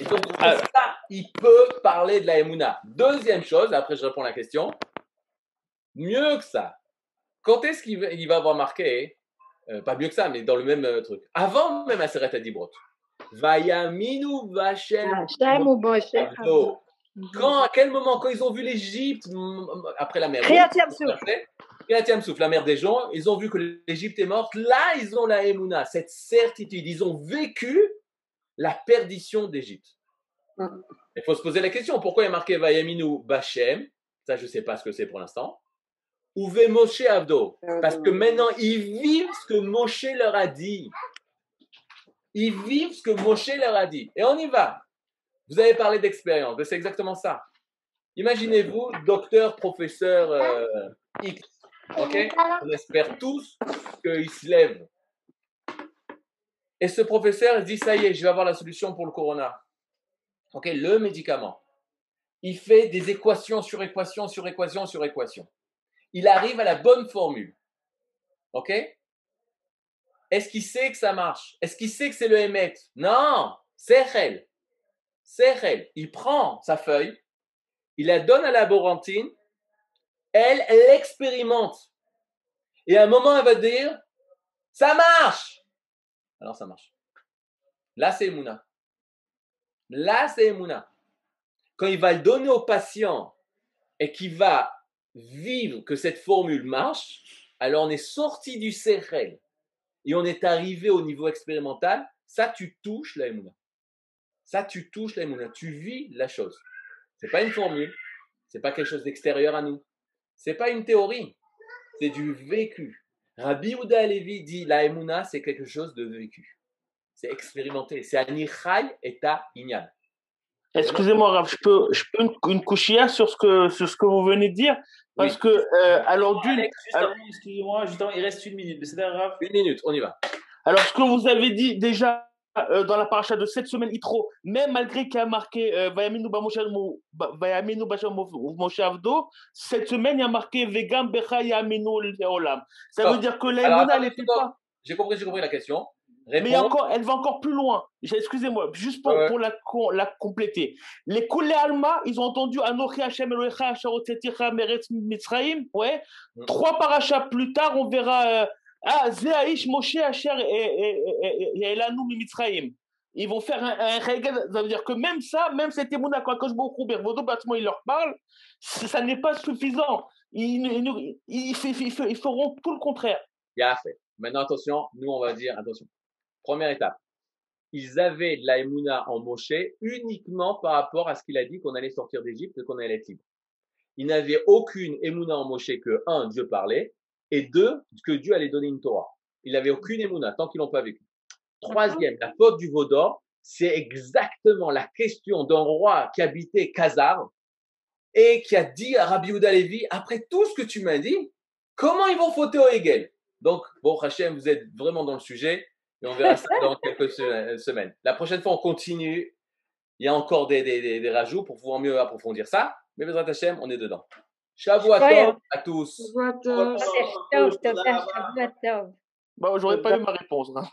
Et donc, ça, il peut parler de la Emouna. Deuxième chose, après je réponds à la question, mieux que ça, quand est-ce qu'il va, il va avoir marqué, euh, pas mieux que ça, mais dans le même euh, truc, avant même Aseret Adibrot, Vayaminu Vachem. Quand, à quel moment, quand ils ont vu l'Égypte, après la mer. Souffle, la mer des gens, ils ont vu que l'Égypte est morte, là ils ont la Emouna, cette certitude, ils ont vécu la perdition d'Égypte. Mm. Il faut se poser la question, pourquoi il a marqué Vayaminu Bachem Ça, je ne sais pas ce que c'est pour l'instant. Ou Moshe Avdo? Parce que maintenant, ils vivent ce que Moshe leur a dit. Ils vivent ce que Moshe leur a dit. Et on y va. Vous avez parlé d'expérience, c'est exactement ça. Imaginez-vous, docteur, professeur euh, X. Ok? On espère tous qu'il se lève. Et ce professeur dit Ça y est, je vais avoir la solution pour le corona ok, le médicament, il fait des équations sur équations sur équations sur équations. Il arrive à la bonne formule. Ok? Est-ce qu'il sait que ça marche? Est-ce qu'il sait que c'est le Hémet Non, c'est elle. C'est elle. Il prend sa feuille, il la donne à la laborantine, elle, elle expérimente. Et à un moment, elle va dire, ça marche. Alors ça marche. Là, c'est Mouna. Là, c'est Emouna. Quand il va le donner au patient et qu'il va vivre que cette formule marche, alors on est sorti du CRL et on est arrivé au niveau expérimental. Ça, tu touches la Emouna. Ça, tu touches la Emouna. Tu vis la chose. C'est pas une formule. C'est pas quelque chose d'extérieur à nous. C'est pas une théorie. C'est du vécu. Rabbi Ouda Alevi dit la Emouna, c'est quelque chose de vécu c'est expérimenté. C'est Anichai et ta Inyan. Excusez-moi, Rav, je peux, je peux une, une sur ce que sur ce que vous venez de dire? Parce que euh, alors d'une. Excusez-moi, justement, il reste une minute. C'est Rav. Une minute, on y va. Alors ce que vous avez dit déjà euh, dans la paracha de cette semaine Itro, même malgré qu'il y a marqué euh, Vayaminu Moshe Avdo, cette semaine il y a marqué Vegam Becha Yaminu Leolam. Ça veut dire que la elle n'était pas. J'ai compris, j'ai compris la question. Mais encore, elle va encore plus loin. Excusez-moi, juste pour, pour la, la, compléter. Les Koulé Alma, ils ont entendu Anochi Hashem Elohecha Asharoteticha Meretz Mitzraim. Ouais. Mm. Trois parachas plus tard, on verra euh, Ah, Zeaïch Moshe Asher et Elanu Mitzraim. Ils vont faire un, un Ça veut dire que même ça, même cet émouna, quand je beaucoup Vodo bâtiment, ils leur parlent, ça n'est pas suffisant. Ils, ils, feront tout le contraire. Il a fait. Maintenant, attention, nous, on va dire, attention. Première étape. Ils avaient de la Emouna en Moshe uniquement par rapport à ce qu'il a dit qu'on allait sortir d'Égypte qu'on allait être libre. Ils n'avaient aucune Emouna en Moshe que, un, Dieu parlait, et deux, que Dieu allait donner une Torah. Il n'avait aucune Emouna tant qu'ils n'ont pas vécu. Troisième, la faute du Vaudor, c'est exactement la question d'un roi qui habitait Khazar et qui a dit à Rabbi Ouda après tout ce que tu m'as dit, comment ils vont fauter au Hegel? Donc, bon, Hachem, vous êtes vraiment dans le sujet. Et on verra ça dans quelques semaines. La prochaine fois, on continue. Il y a encore des, des, des, rajouts pour pouvoir mieux approfondir ça. Mais Bezrat Hashem, on est dedans. Shavuot à tous. Bon, j'aurais pas eu ma réponse. Hein.